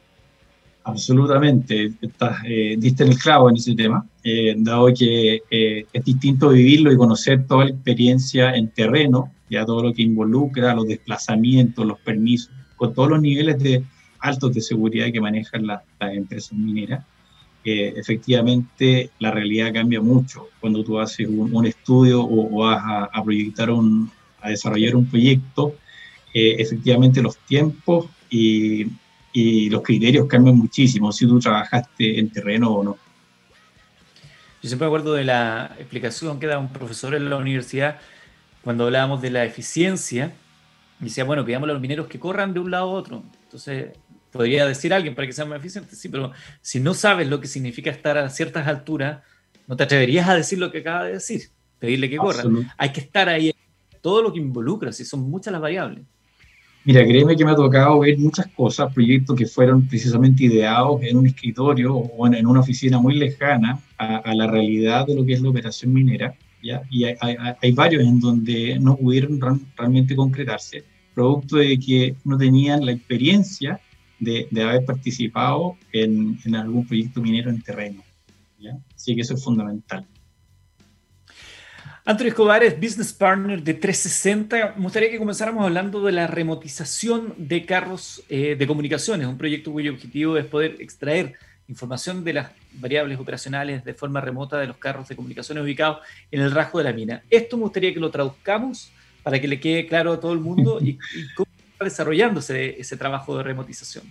Absolutamente, Estás, eh, diste el clavo en ese tema, eh, dado que eh, es distinto vivirlo y conocer toda la experiencia en terreno, ya todo lo que involucra los desplazamientos, los permisos, con todos los niveles de altos de seguridad que manejan las empresas mineras efectivamente la realidad cambia mucho cuando tú haces un, estudio o, vas a, proyectar un, a desarrollar un proyecto. Eh, efectivamente los tiempos y, y, los criterios cambian muchísimo si tú trabajaste en terreno o no. Yo siempre me acuerdo de la explicación que daba un profesor en la universidad cuando hablábamos de la eficiencia. Y decía, bueno, pidamos a los mineros que corran de un lado a otro. Entonces, podría decir alguien para que sea más eficiente, sí, pero si no sabes lo que significa estar a ciertas alturas, no te atreverías a decir lo que acaba de decir, pedirle que corra. Hay que estar ahí, todo lo que involucra, si son muchas las variables. Mira, créeme que me ha tocado ver muchas cosas, proyectos que fueron precisamente ideados en un escritorio o en, una oficina muy lejana a, la realidad de lo que es la operación minera, ¿ya? Y hay, varios en donde no pudieron realmente concretarse, producto de que no tenían la experiencia de, haber participado en, en, algún proyecto minero en terreno, ¿ya? Así que eso es fundamental. Antonio Escobar es Business Partner de 360. Me gustaría que comenzáramos hablando de la remotización de carros eh, de comunicaciones, un proyecto cuyo objetivo es poder extraer información de las variables operacionales de forma remota de los carros de comunicaciones ubicados en el rasgo de la mina. Esto me gustaría que lo traduzcamos para que le quede claro a todo el mundo y, cómo está desarrollándose ese trabajo de remotización.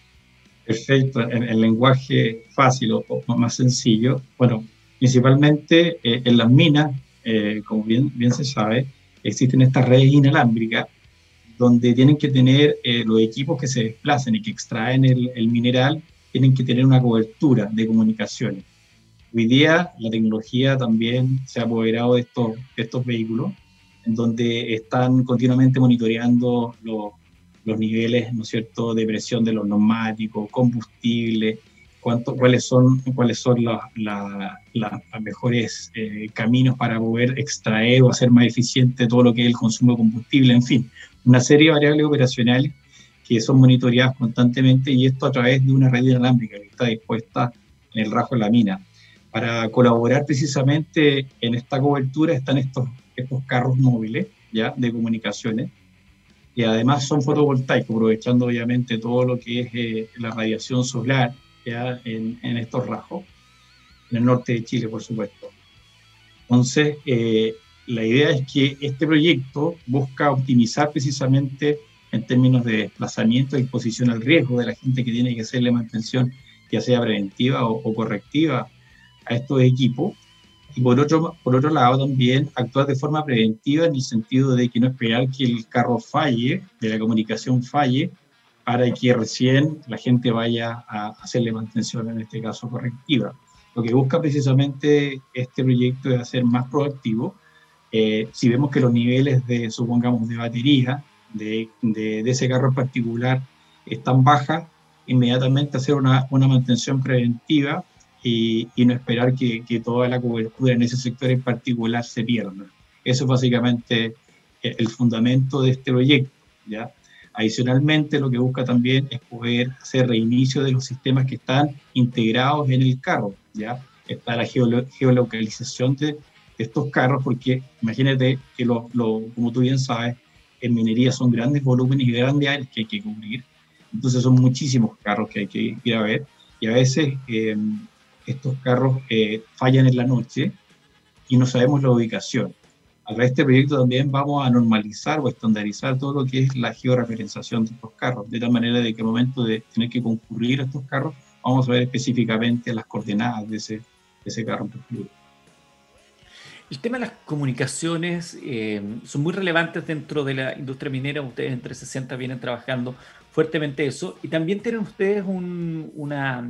Perfecto, en, el lenguaje fácil o, más sencillo. Bueno, principalmente eh, en las minas eh, como bien, bien se sabe, existen estas redes inalámbricas donde tienen que tener eh, los equipos que se desplacen y que extraen el, el, mineral, tienen que tener una cobertura de comunicaciones. Hoy día la tecnología también se ha apoderado de estos, estos vehículos, en donde están continuamente monitoreando los, los niveles, ¿no es cierto?, de presión de los neumáticos, combustible, cuánto, cuáles son, cuáles son los mejores eh, caminos para poder extraer o hacer más eficiente todo lo que es el consumo de combustible, en fin, una serie de variables operacionales que son monitoreadas constantemente y esto a través de una red inalámbrica que está dispuesta en el rajo de la mina. Para colaborar precisamente en esta cobertura están estos, estos carros móviles ya de comunicaciones y además son fotovoltaicos, aprovechando obviamente todo lo que es eh, la radiación solar en, estos rajos, en el norte de Chile, por supuesto. Entonces, eh, la idea es que este proyecto busca optimizar precisamente en términos de desplazamiento y exposición al riesgo de la gente que tiene que hacerle mantención, ya sea preventiva o, correctiva, a estos equipos. Y por otro, por otro lado, también actuar de forma preventiva en el sentido de que no esperar que el carro falle, de la comunicación falle, para que recién la gente vaya a hacerle mantención, en este caso correctiva. Lo que busca precisamente este proyecto es hacer más proactivo. Eh, si vemos que los niveles de, supongamos, de batería de, de, ese carro en particular están bajas, inmediatamente hacer una, una mantención preventiva y, y, no esperar que, que, toda la cobertura en ese sector en particular se pierda. Eso es básicamente el fundamento de este proyecto. ¿ya? Adicionalmente, lo que busca también es poder hacer reinicio de los sistemas que están integrados en el carro, ¿ya? Está la geolocalización de, estos carros, porque imagínate que, lo, como tú bien sabes, en minería son grandes volúmenes y grandes áreas que hay que cubrir. Entonces son muchísimos carros que hay que ir a ver y a veces eh, estos carros eh, fallan en la noche y no sabemos la ubicación a través este proyecto también vamos a normalizar o estandarizar todo lo que es la georreferenciación de estos carros, de tal manera de que al momento de tener que concurrir estos carros, vamos a ver específicamente las coordenadas de ese, de ese carro. El tema de las comunicaciones eh, son muy relevantes dentro de la industria minera. Ustedes entre 60 vienen trabajando fuertemente eso. Y también tienen ustedes una,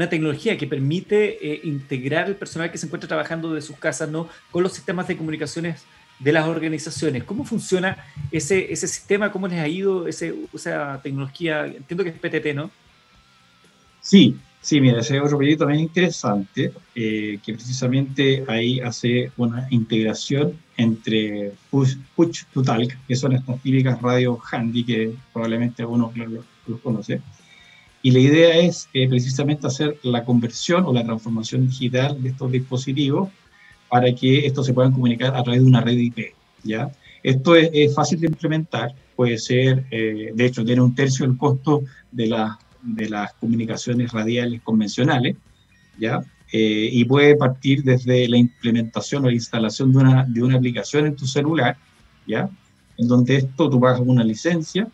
una tecnología que permite eh, integrar el personal que se encuentra trabajando de sus casas ¿no? con los sistemas de comunicaciones de las organizaciones. ¿Cómo funciona ese, ese sistema? ¿Cómo les ha ido ese, esa tecnología? Entiendo que es PTT, ¿no? Sí, sí, mira, ese es otro proyecto también interesante, eh, que precisamente ahí hace una integración entre Push, Push to Talk, que son estas típicas radios handy que probablemente algunos los conoce, y la idea es precisamente hacer la conversión o la transformación digital de estos dispositivos para que estos se puedan comunicar a través de una red IP. ¿ya? Esto es, fácil de implementar, puede ser, eh, de hecho, tiene un tercio del costo de, la, de las comunicaciones radiales convencionales, ¿ya? Eh, y puede partir desde la implementación o la instalación de una, de una aplicación en tu celular, ¿ya? en donde esto tú pagas una licencia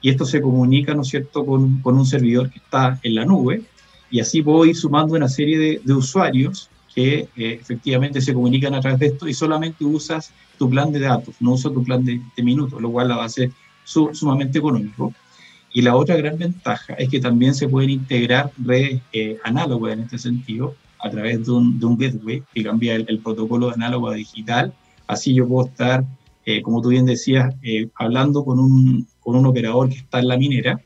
y esto se comunica, ¿no es cierto?, con, con, un servidor que está en la nube, y así puedo ir sumando una serie de, de usuarios que eh, efectivamente se comunican a través de esto y solamente usas tu plan de datos, no usas tu plan de, minutos, lo cual la base sumamente económico. Y la otra gran ventaja es que también se pueden integrar redes eh, análogas en este sentido a través de un, de un gateway que cambia el, el, protocolo de análogo a digital. Así yo puedo estar, eh, como tú bien decías, hablando con un, con un operador que está en la minera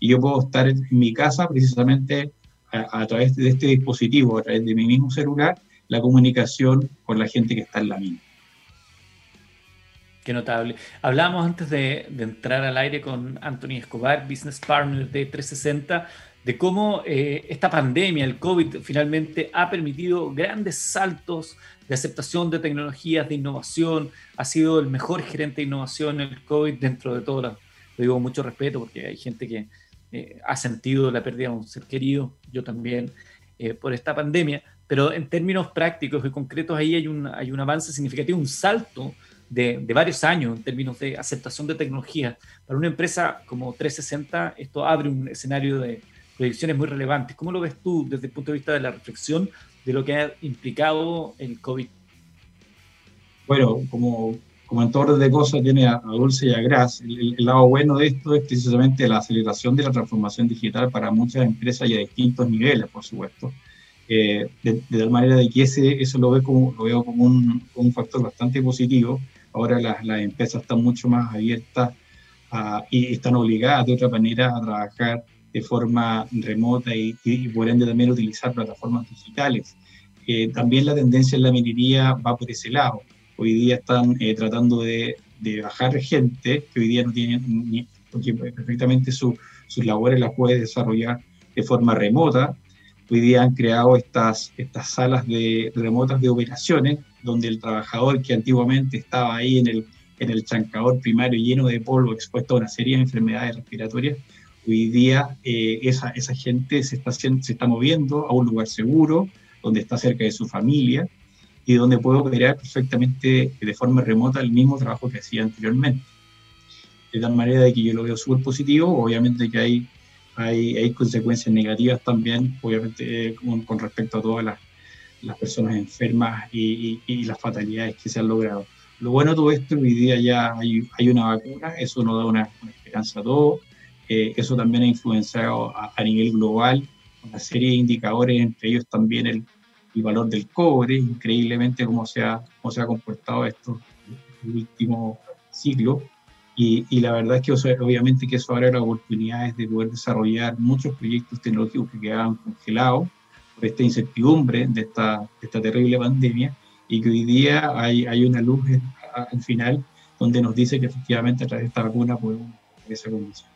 y yo puedo estar en mi casa precisamente a, través de este dispositivo, a través de mi mismo celular, la comunicación con la gente que está en la mina. Qué notable. Hablábamos antes de, entrar al aire con Anthony Escobar, Business Partner de 360, de cómo eh, esta pandemia, el COVID, finalmente ha permitido grandes saltos de aceptación de tecnologías, de innovación. Ha sido el mejor gerente de innovación el COVID dentro de todo. Lo digo con mucho respeto porque hay gente que eh, ha sentido la pérdida de un ser querido, yo también, eh, por esta pandemia. Pero en términos prácticos y concretos, ahí hay un, hay un avance significativo, un salto de, varios años en términos de aceptación de tecnología. Para una empresa como 360, esto abre un escenario de proyecciones muy relevantes. ¿Cómo lo ves tú desde el punto de vista de la reflexión de lo que ha implicado el COVID? Bueno, como, como en todo de cosas tiene a, dulce y a gras, el, lado bueno de esto es precisamente la aceleración de la transformación digital para muchas empresas y a distintos niveles, por supuesto. Eh, de, tal manera de que ese, eso lo, ve como, lo veo como un, un factor bastante positivo Ahora las, las empresas están mucho más abiertas y están obligadas de otra manera a trabajar de forma remota y, por ende también utilizar plataformas digitales. Eh, también la tendencia en la minería va por ese lado. Hoy día están eh, tratando de, de, bajar gente que hoy día no tienen, ni, porque perfectamente sus labores las puede desarrollar de forma remota. Hoy día han creado estas, estas salas de, remotas de operaciones donde el trabajador que antiguamente estaba ahí en el, en el chancador primario lleno de polvo, expuesto a una serie de enfermedades respiratorias, hoy día eh, esa, esa gente se está, se está moviendo a un lugar seguro, donde está cerca de su familia y donde puede operar perfectamente de forma remota el mismo trabajo que hacía anteriormente. De tal manera de que yo lo veo súper positivo, obviamente que hay, hay, hay, consecuencias negativas también, obviamente con, con respecto a todas las las personas enfermas y, las fatalidades que se han logrado. Lo bueno de todo esto, hoy día ya hay, hay una vacuna, eso nos da una, esperanza a todos, eh, eso también ha influenciado a, nivel global una serie de indicadores, entre ellos también el, el valor del cobre, increíblemente cómo se ha, cómo se ha comportado esto en el último siglo. Y, y, la verdad es que obviamente que eso abre las oportunidades de poder desarrollar muchos proyectos tecnológicos que quedaban congelados esta incertidumbre de esta, esta terrible pandemia y que hoy día hay, hay una luz al final donde nos dice que efectivamente a través de esta vacuna podemos esa condición.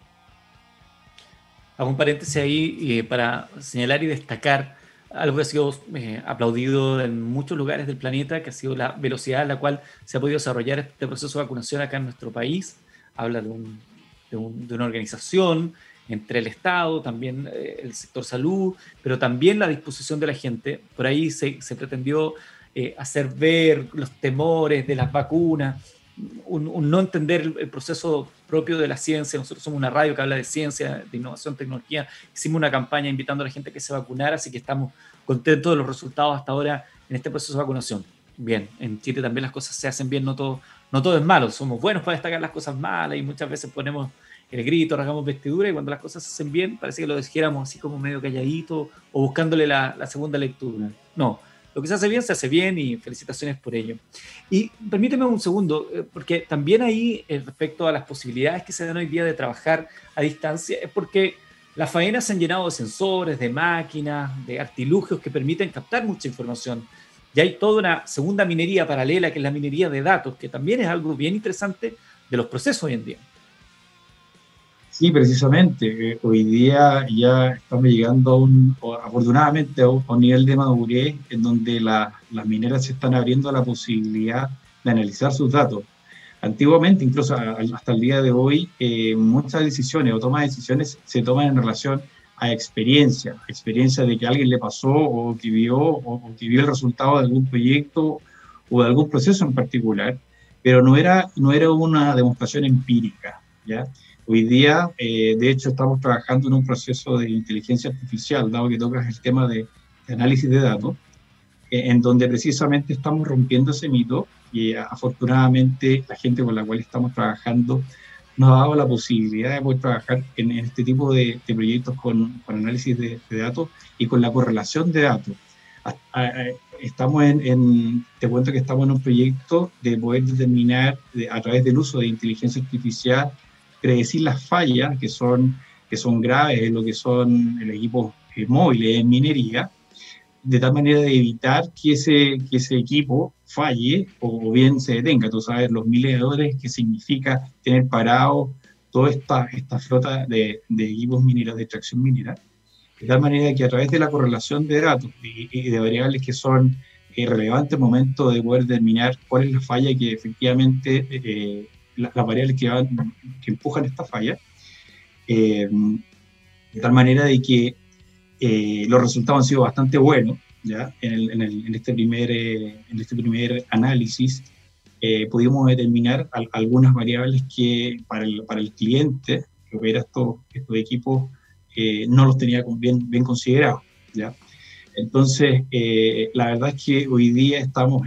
Hago un paréntesis ahí eh, para señalar y destacar algo que ha sido eh, aplaudido en muchos lugares del planeta, que ha sido la velocidad a la cual se ha podido desarrollar este proceso de vacunación acá en nuestro país. Habla de, un, de, un, de una organización entre el Estado, también eh, el sector salud, pero también la disposición de la gente. Por ahí se, pretendió eh, hacer ver los temores de las vacunas, un, no entender el, proceso propio de la ciencia. Nosotros somos una radio que habla de ciencia, de innovación, tecnología. Hicimos una campaña invitando a la gente a que se vacunara, así que estamos contentos de los resultados hasta ahora en este proceso de vacunación. Bien, en Chile también las cosas se hacen bien, no todo, no todo es malo. Somos buenos para destacar las cosas malas y muchas veces ponemos el grito, rasgamos vestidura y cuando las cosas se hacen bien parece que lo dijéramos así como medio calladito o buscándole la, segunda lectura. No, lo que se hace bien se hace bien y felicitaciones por ello. Y permíteme un segundo, eh, porque también ahí eh, respecto a las posibilidades que se dan hoy día de trabajar a distancia, es porque las faenas se han llenado de sensores, de máquinas, de artilugios que permiten captar mucha información. Y hay toda una segunda minería paralela, que es la minería de datos, que también es algo bien interesante de los procesos hoy en día. Sí, precisamente. Eh, hoy día ya estamos llegando a un, afortunadamente, a un, nivel de madurez en donde las mineras se están abriendo a la posibilidad de analizar sus datos. Antiguamente, incluso hasta el día de hoy, eh, muchas decisiones o toma de decisiones se toman en relación a experiencia, experiencia de que alguien le pasó o que vio o, que vio el resultado de algún proyecto o de algún proceso en particular, pero no era, no era una demostración empírica, ¿ya? Hoy día, eh, de hecho, estamos trabajando en un proceso de inteligencia artificial, dado que tocas el tema de, análisis de datos, eh, en donde precisamente estamos rompiendo ese mito y afortunadamente la gente con la cual estamos trabajando nos ha dado la posibilidad de poder trabajar en, este tipo de, proyectos con, con análisis de, datos y con la correlación de datos. estamos en, en, te cuento que estamos en un proyecto de poder determinar a través del uso de inteligencia artificial predecir las fallas que son, que son graves lo que son el equipo móviles en minería, de tal manera de evitar que ese, que ese equipo falle o bien se detenga. Tú sabes los miles de dólares que significa tener parado toda esta, esta flota de, de equipos mineros de extracción minera, de tal manera que a través de la correlación de datos y, de variables que son eh, relevantes momento de poder determinar cuál es la falla que efectivamente, eh, las variables que, van, que empujan esta falla, eh, de tal manera de que eh, los resultados han sido bastante buenos, ¿ya? En, este, primer, eh, en este primer análisis eh, pudimos determinar algunas variables que para el, para el cliente que opera estos, estos equipos no los tenía bien, bien considerados, ¿ya? Entonces, la verdad es que hoy día estamos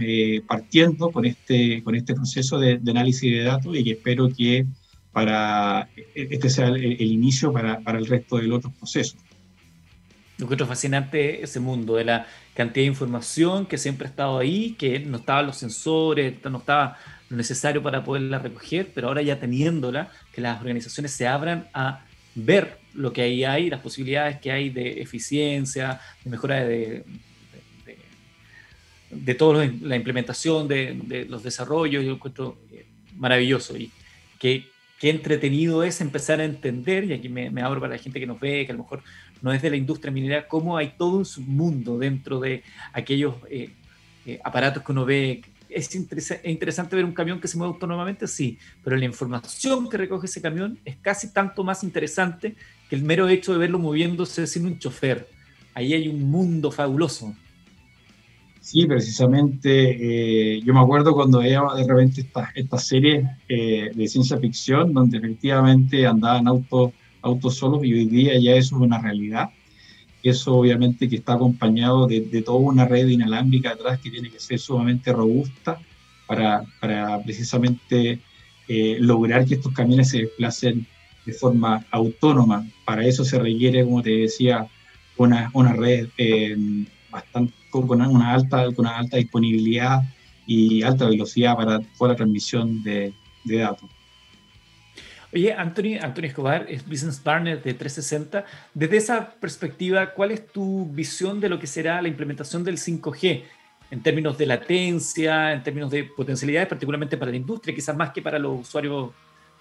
partiendo con este, con este proceso de, análisis de datos y que espero que para este sea el, el inicio para, para, el resto de los otros procesos. Lo encuentro fascinante ese mundo de la cantidad de información que siempre ha estado ahí, que no estaban los sensores, no estaba lo necesario para poderla recoger, pero ahora ya teniéndola, que las organizaciones se abran a ver lo que ahí hay, las posibilidades que hay de eficiencia, de mejora de, de, de, toda la implementación de, los desarrollos, yo encuentro eh, maravilloso y que qué entretenido es empezar a entender, y aquí me, me, abro para la gente que nos ve, que a lo mejor no es de la industria minera, cómo hay todo un mundo dentro de aquellos eh, eh, aparatos que uno ve. ¿Es, interesante ver un camión que se mueve autónomamente? Sí, pero la información que recoge ese camión es casi tanto más interesante que el mero hecho de verlo moviéndose sin un chofer. Ahí hay un mundo fabuloso. Sí, precisamente. Eh, yo me acuerdo cuando veía de repente estas esta series de ciencia ficción, donde efectivamente andaban autos autos solos y hoy día ya eso es una realidad. Eso obviamente que está acompañado de, toda una red inalámbrica atrás que tiene que ser sumamente robusta para, para precisamente eh, lograr que estos camiones se desplacen de forma autónoma. Para eso se requiere, como te decía, una, una red eh, bastante, con, una alta, con una alta disponibilidad y alta velocidad para toda la transmisión de, de datos. Oye, Anthony, Anthony Escobar es Business Partner de 360. Desde esa perspectiva, ¿cuál es tu visión de lo que será la implementación del 5G en términos de latencia, en términos de potencialidades, particularmente para la industria, quizás más que para los usuarios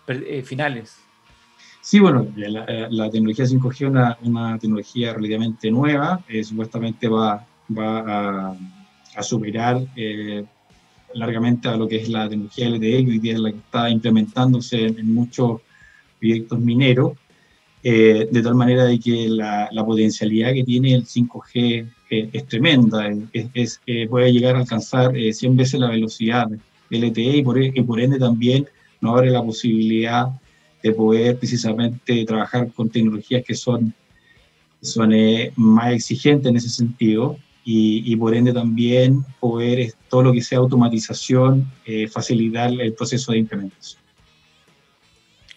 eh, finales? Sí, bueno, la, tecnología 5G es una, tecnología relativamente nueva, eh, supuestamente va, va a, superar eh, largamente a lo que es la tecnología LTE, que hoy día es la que está implementándose en, muchos proyectos mineros, eh, de tal manera de que la, potencialidad que tiene el 5G eh, es tremenda, es, eh, puede llegar a alcanzar 100 veces la velocidad LTE y por, y por ende también nos abre la posibilidad de poder precisamente trabajar con tecnologías que son, son más exigentes en ese sentido y, por ende también poder todo lo que sea automatización, eh, facilitar el proceso de implementación.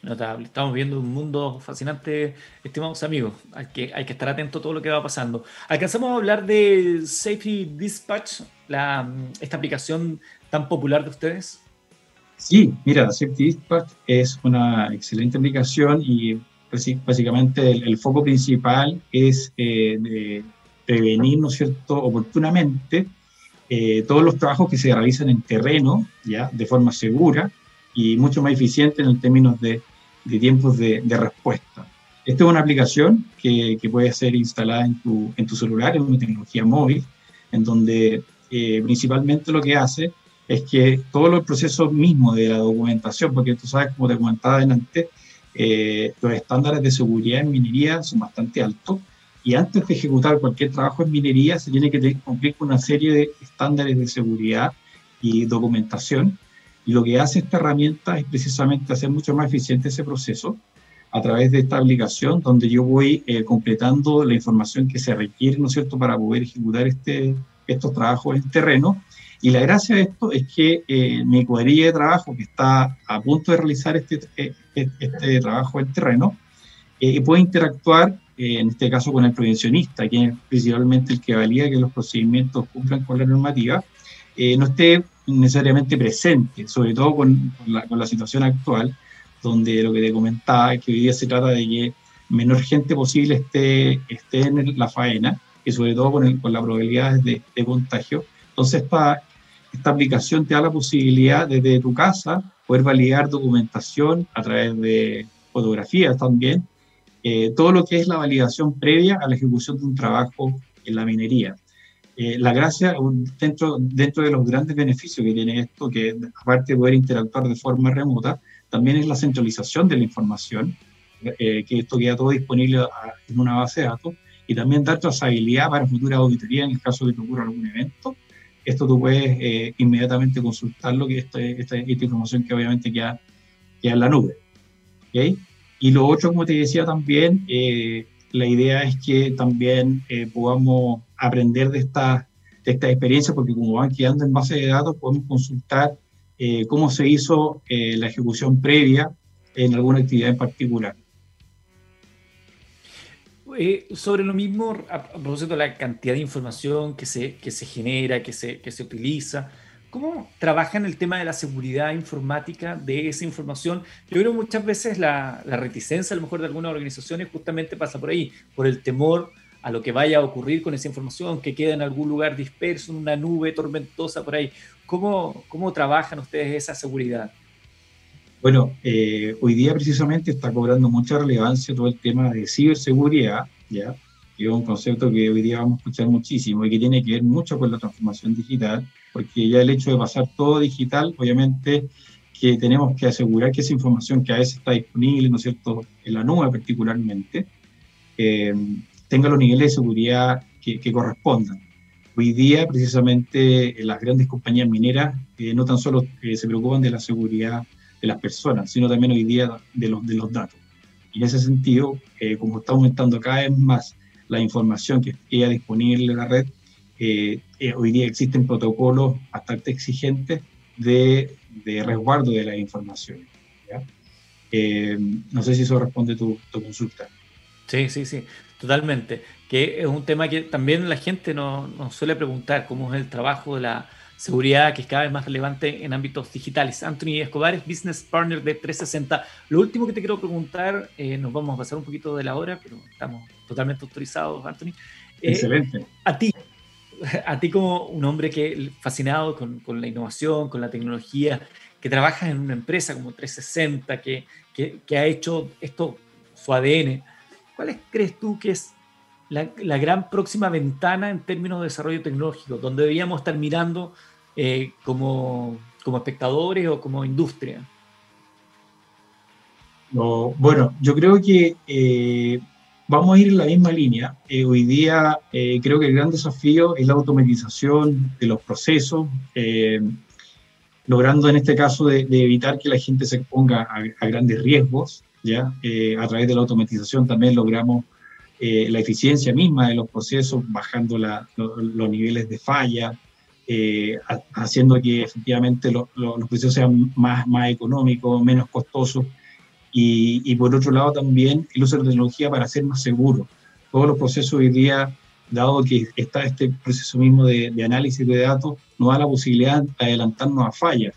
Notable. Estamos viendo un mundo fascinante, estimados amigos. Hay que, hay que estar atento a todo lo que va pasando. Alcanzamos a hablar de Safety Dispatch, la, esta aplicación tan popular de ustedes. Sí, mira, Safety Dispatch es una excelente aplicación y básicamente el, foco principal es eh, de prevenir, ¿no es cierto?, oportunamente eh, todos los trabajos que se realizan en terreno, ¿ya?, de forma segura y mucho más eficiente en términos de, de tiempos de, de, respuesta. Esta es una aplicación que, que, puede ser instalada en tu, en tu celular, en una tecnología móvil, en donde eh, principalmente lo que hace es que todos los procesos mismos de la documentación, porque tú sabes, como te comentaba adelante, eh, los estándares de seguridad en minería son bastante altos y antes de ejecutar cualquier trabajo en minería se tiene que cumplir con una serie de estándares de seguridad y documentación. Y lo que hace esta herramienta es precisamente hacer mucho más eficiente ese proceso a través de esta aplicación donde yo voy eh, completando la información que se requiere, ¿no es cierto?, para poder ejecutar este, estos trabajos en terreno. Y la gracia de esto es que eh, mi cuadrilla de trabajo que está a punto de realizar este, eh, este trabajo en terreno puede interactuar eh, en este caso con el prevencionista, que es principalmente el que valida que los procedimientos cumplan con la normativa, eh, no esté necesariamente presente, sobre todo con, la, situación actual, donde lo que te comentaba es que hoy día se trata de que menor gente posible esté, esté en la faena, y sobre todo con, con la probabilidad de, de contagio. Entonces, para esta aplicación te da la posibilidad desde tu casa poder validar documentación a través de fotografías también, eh, todo lo que es la validación previa a la ejecución de un trabajo en la minería. Eh, la gracia, dentro, dentro de los grandes beneficios que tiene esto, que aparte de poder interactuar de forma remota, también es la centralización de la información, eh, que esto queda todo disponible en una base de datos, y también dar trazabilidad para futuras auditorías en el caso de que ocurra algún evento. Esto tú puedes inmediatamente consultarlo, que esta, esta, esta, información que obviamente queda, queda en la nube. ¿okay? Y lo otro, como te decía también, eh, la idea es que también eh, podamos aprender de esta, de esta experiencia, porque como van quedando en base de datos, podemos consultar eh, cómo se hizo la ejecución previa en alguna actividad en particular. sobre lo mismo, a propósito de la cantidad de información que se, que se genera, que se, que se utiliza, ¿Cómo trabajan el tema de la seguridad informática de esa información? Yo creo muchas veces la, reticencia, a lo mejor, de algunas organizaciones justamente pasa por ahí, por el temor a lo que vaya a ocurrir con esa información, que queda en algún lugar disperso, en una nube tormentosa por ahí. ¿Cómo, cómo trabajan ustedes esa seguridad? Bueno, eh, hoy día precisamente está cobrando mucha relevancia todo el tema de ciberseguridad, ¿ya? Que es un concepto que hoy día vamos a escuchar muchísimo y que tiene que ver mucho con la transformación digital, porque ya el hecho de pasar todo digital, obviamente que tenemos que asegurar que esa información que a veces está disponible, ¿no es cierto?, en la nube particularmente, eh, tenga los niveles de seguridad que, correspondan. Hoy día, precisamente, las grandes compañías mineras eh, no tan solo eh, se preocupan de la seguridad de las personas, sino también hoy día de los, de los datos. Y en ese sentido, como está aumentando cada vez más la información que queda disponible en la red, eh, eh, hoy día existen protocolos bastante exigentes de, de resguardo de la información. Eh, no sé si eso responde tu, tu consulta. Sí, sí, sí, totalmente. Que es un tema que también la gente nos, nos, suele preguntar, cómo es el trabajo de la seguridad, que es cada vez más relevante en ámbitos digitales. Anthony Escobar es Business Partner de 360. Lo último que te quiero preguntar, nos vamos a pasar un poquito de la hora, pero estamos totalmente autorizados, Anthony. Excelente. A ti, a ti como un hombre que fascinado con, con, la innovación, con la tecnología, que trabaja en una empresa como 360, que, que, que ha hecho esto su ADN, ¿cuál crees tú que es la, gran próxima ventana en términos de desarrollo tecnológico, donde deberíamos estar mirando eh, como, como espectadores o como industria? No, bueno, yo creo que eh, vamos a ir en la misma línea. Eh, hoy día creo que el gran desafío es la automatización de los procesos, logrando en este caso de, evitar que la gente se exponga a, grandes riesgos. ¿ya? a través de la automatización también logramos la eficiencia misma de los procesos, bajando los niveles de falla, haciendo que efectivamente los procesos sean más, más económicos, menos costosos y, por otro lado también el uso de la tecnología para ser más seguro. Todos los procesos hoy día, dado que está este proceso mismo de, análisis de datos, nos da la posibilidad de adelantarnos a fallas.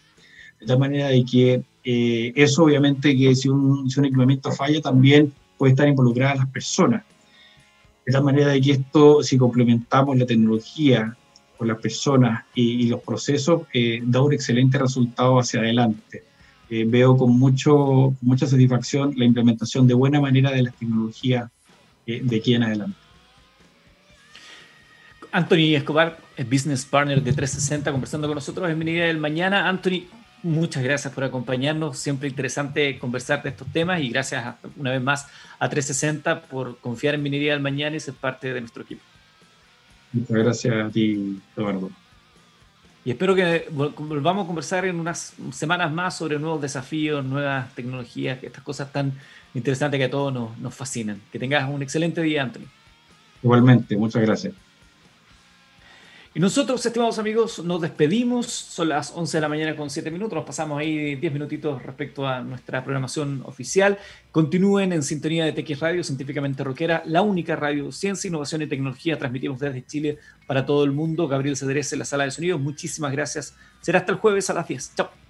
De tal manera de que eh, eso obviamente que si un, si un equipamiento falla también puede estar involucrada las personas. De tal manera que esto, si complementamos la tecnología con las personas y, los procesos, eh, da un excelente resultado hacia adelante. Eh, veo con, mucho, mucha satisfacción la implementación de buena manera de las tecnologías eh, de aquí en adelante. Anthony Escobar, Business Partner de 360, conversando con nosotros en Minería del Mañana. Anthony, muchas gracias por acompañarnos. Siempre interesante conversar de estos temas y gracias una vez más a 360 por confiar en Minería del Mañana y ser parte de nuestro equipo. Muchas gracias a ti, Eduardo. Y espero que volvamos a conversar en unas semanas más sobre nuevos desafíos, nuevas tecnologías, estas cosas tan interesantes que a todos nos, nos fascinan. Que tengas un excelente día, Anthony. Igualmente, muchas gracias. Y nosotros, estimados amigos, nos despedimos. Son las 11 de la mañana con 7 minutos. Nos pasamos ahí 10 minutitos respecto a nuestra programación oficial. Continúen en sintonía de TX Radio, científicamente rockera, la única radio ciencia, innovación y tecnología. Transmitimos desde Chile para todo el mundo. Gabriel Cedrés en la sala de sonido. Muchísimas gracias. Será hasta el jueves a las 10. Chao.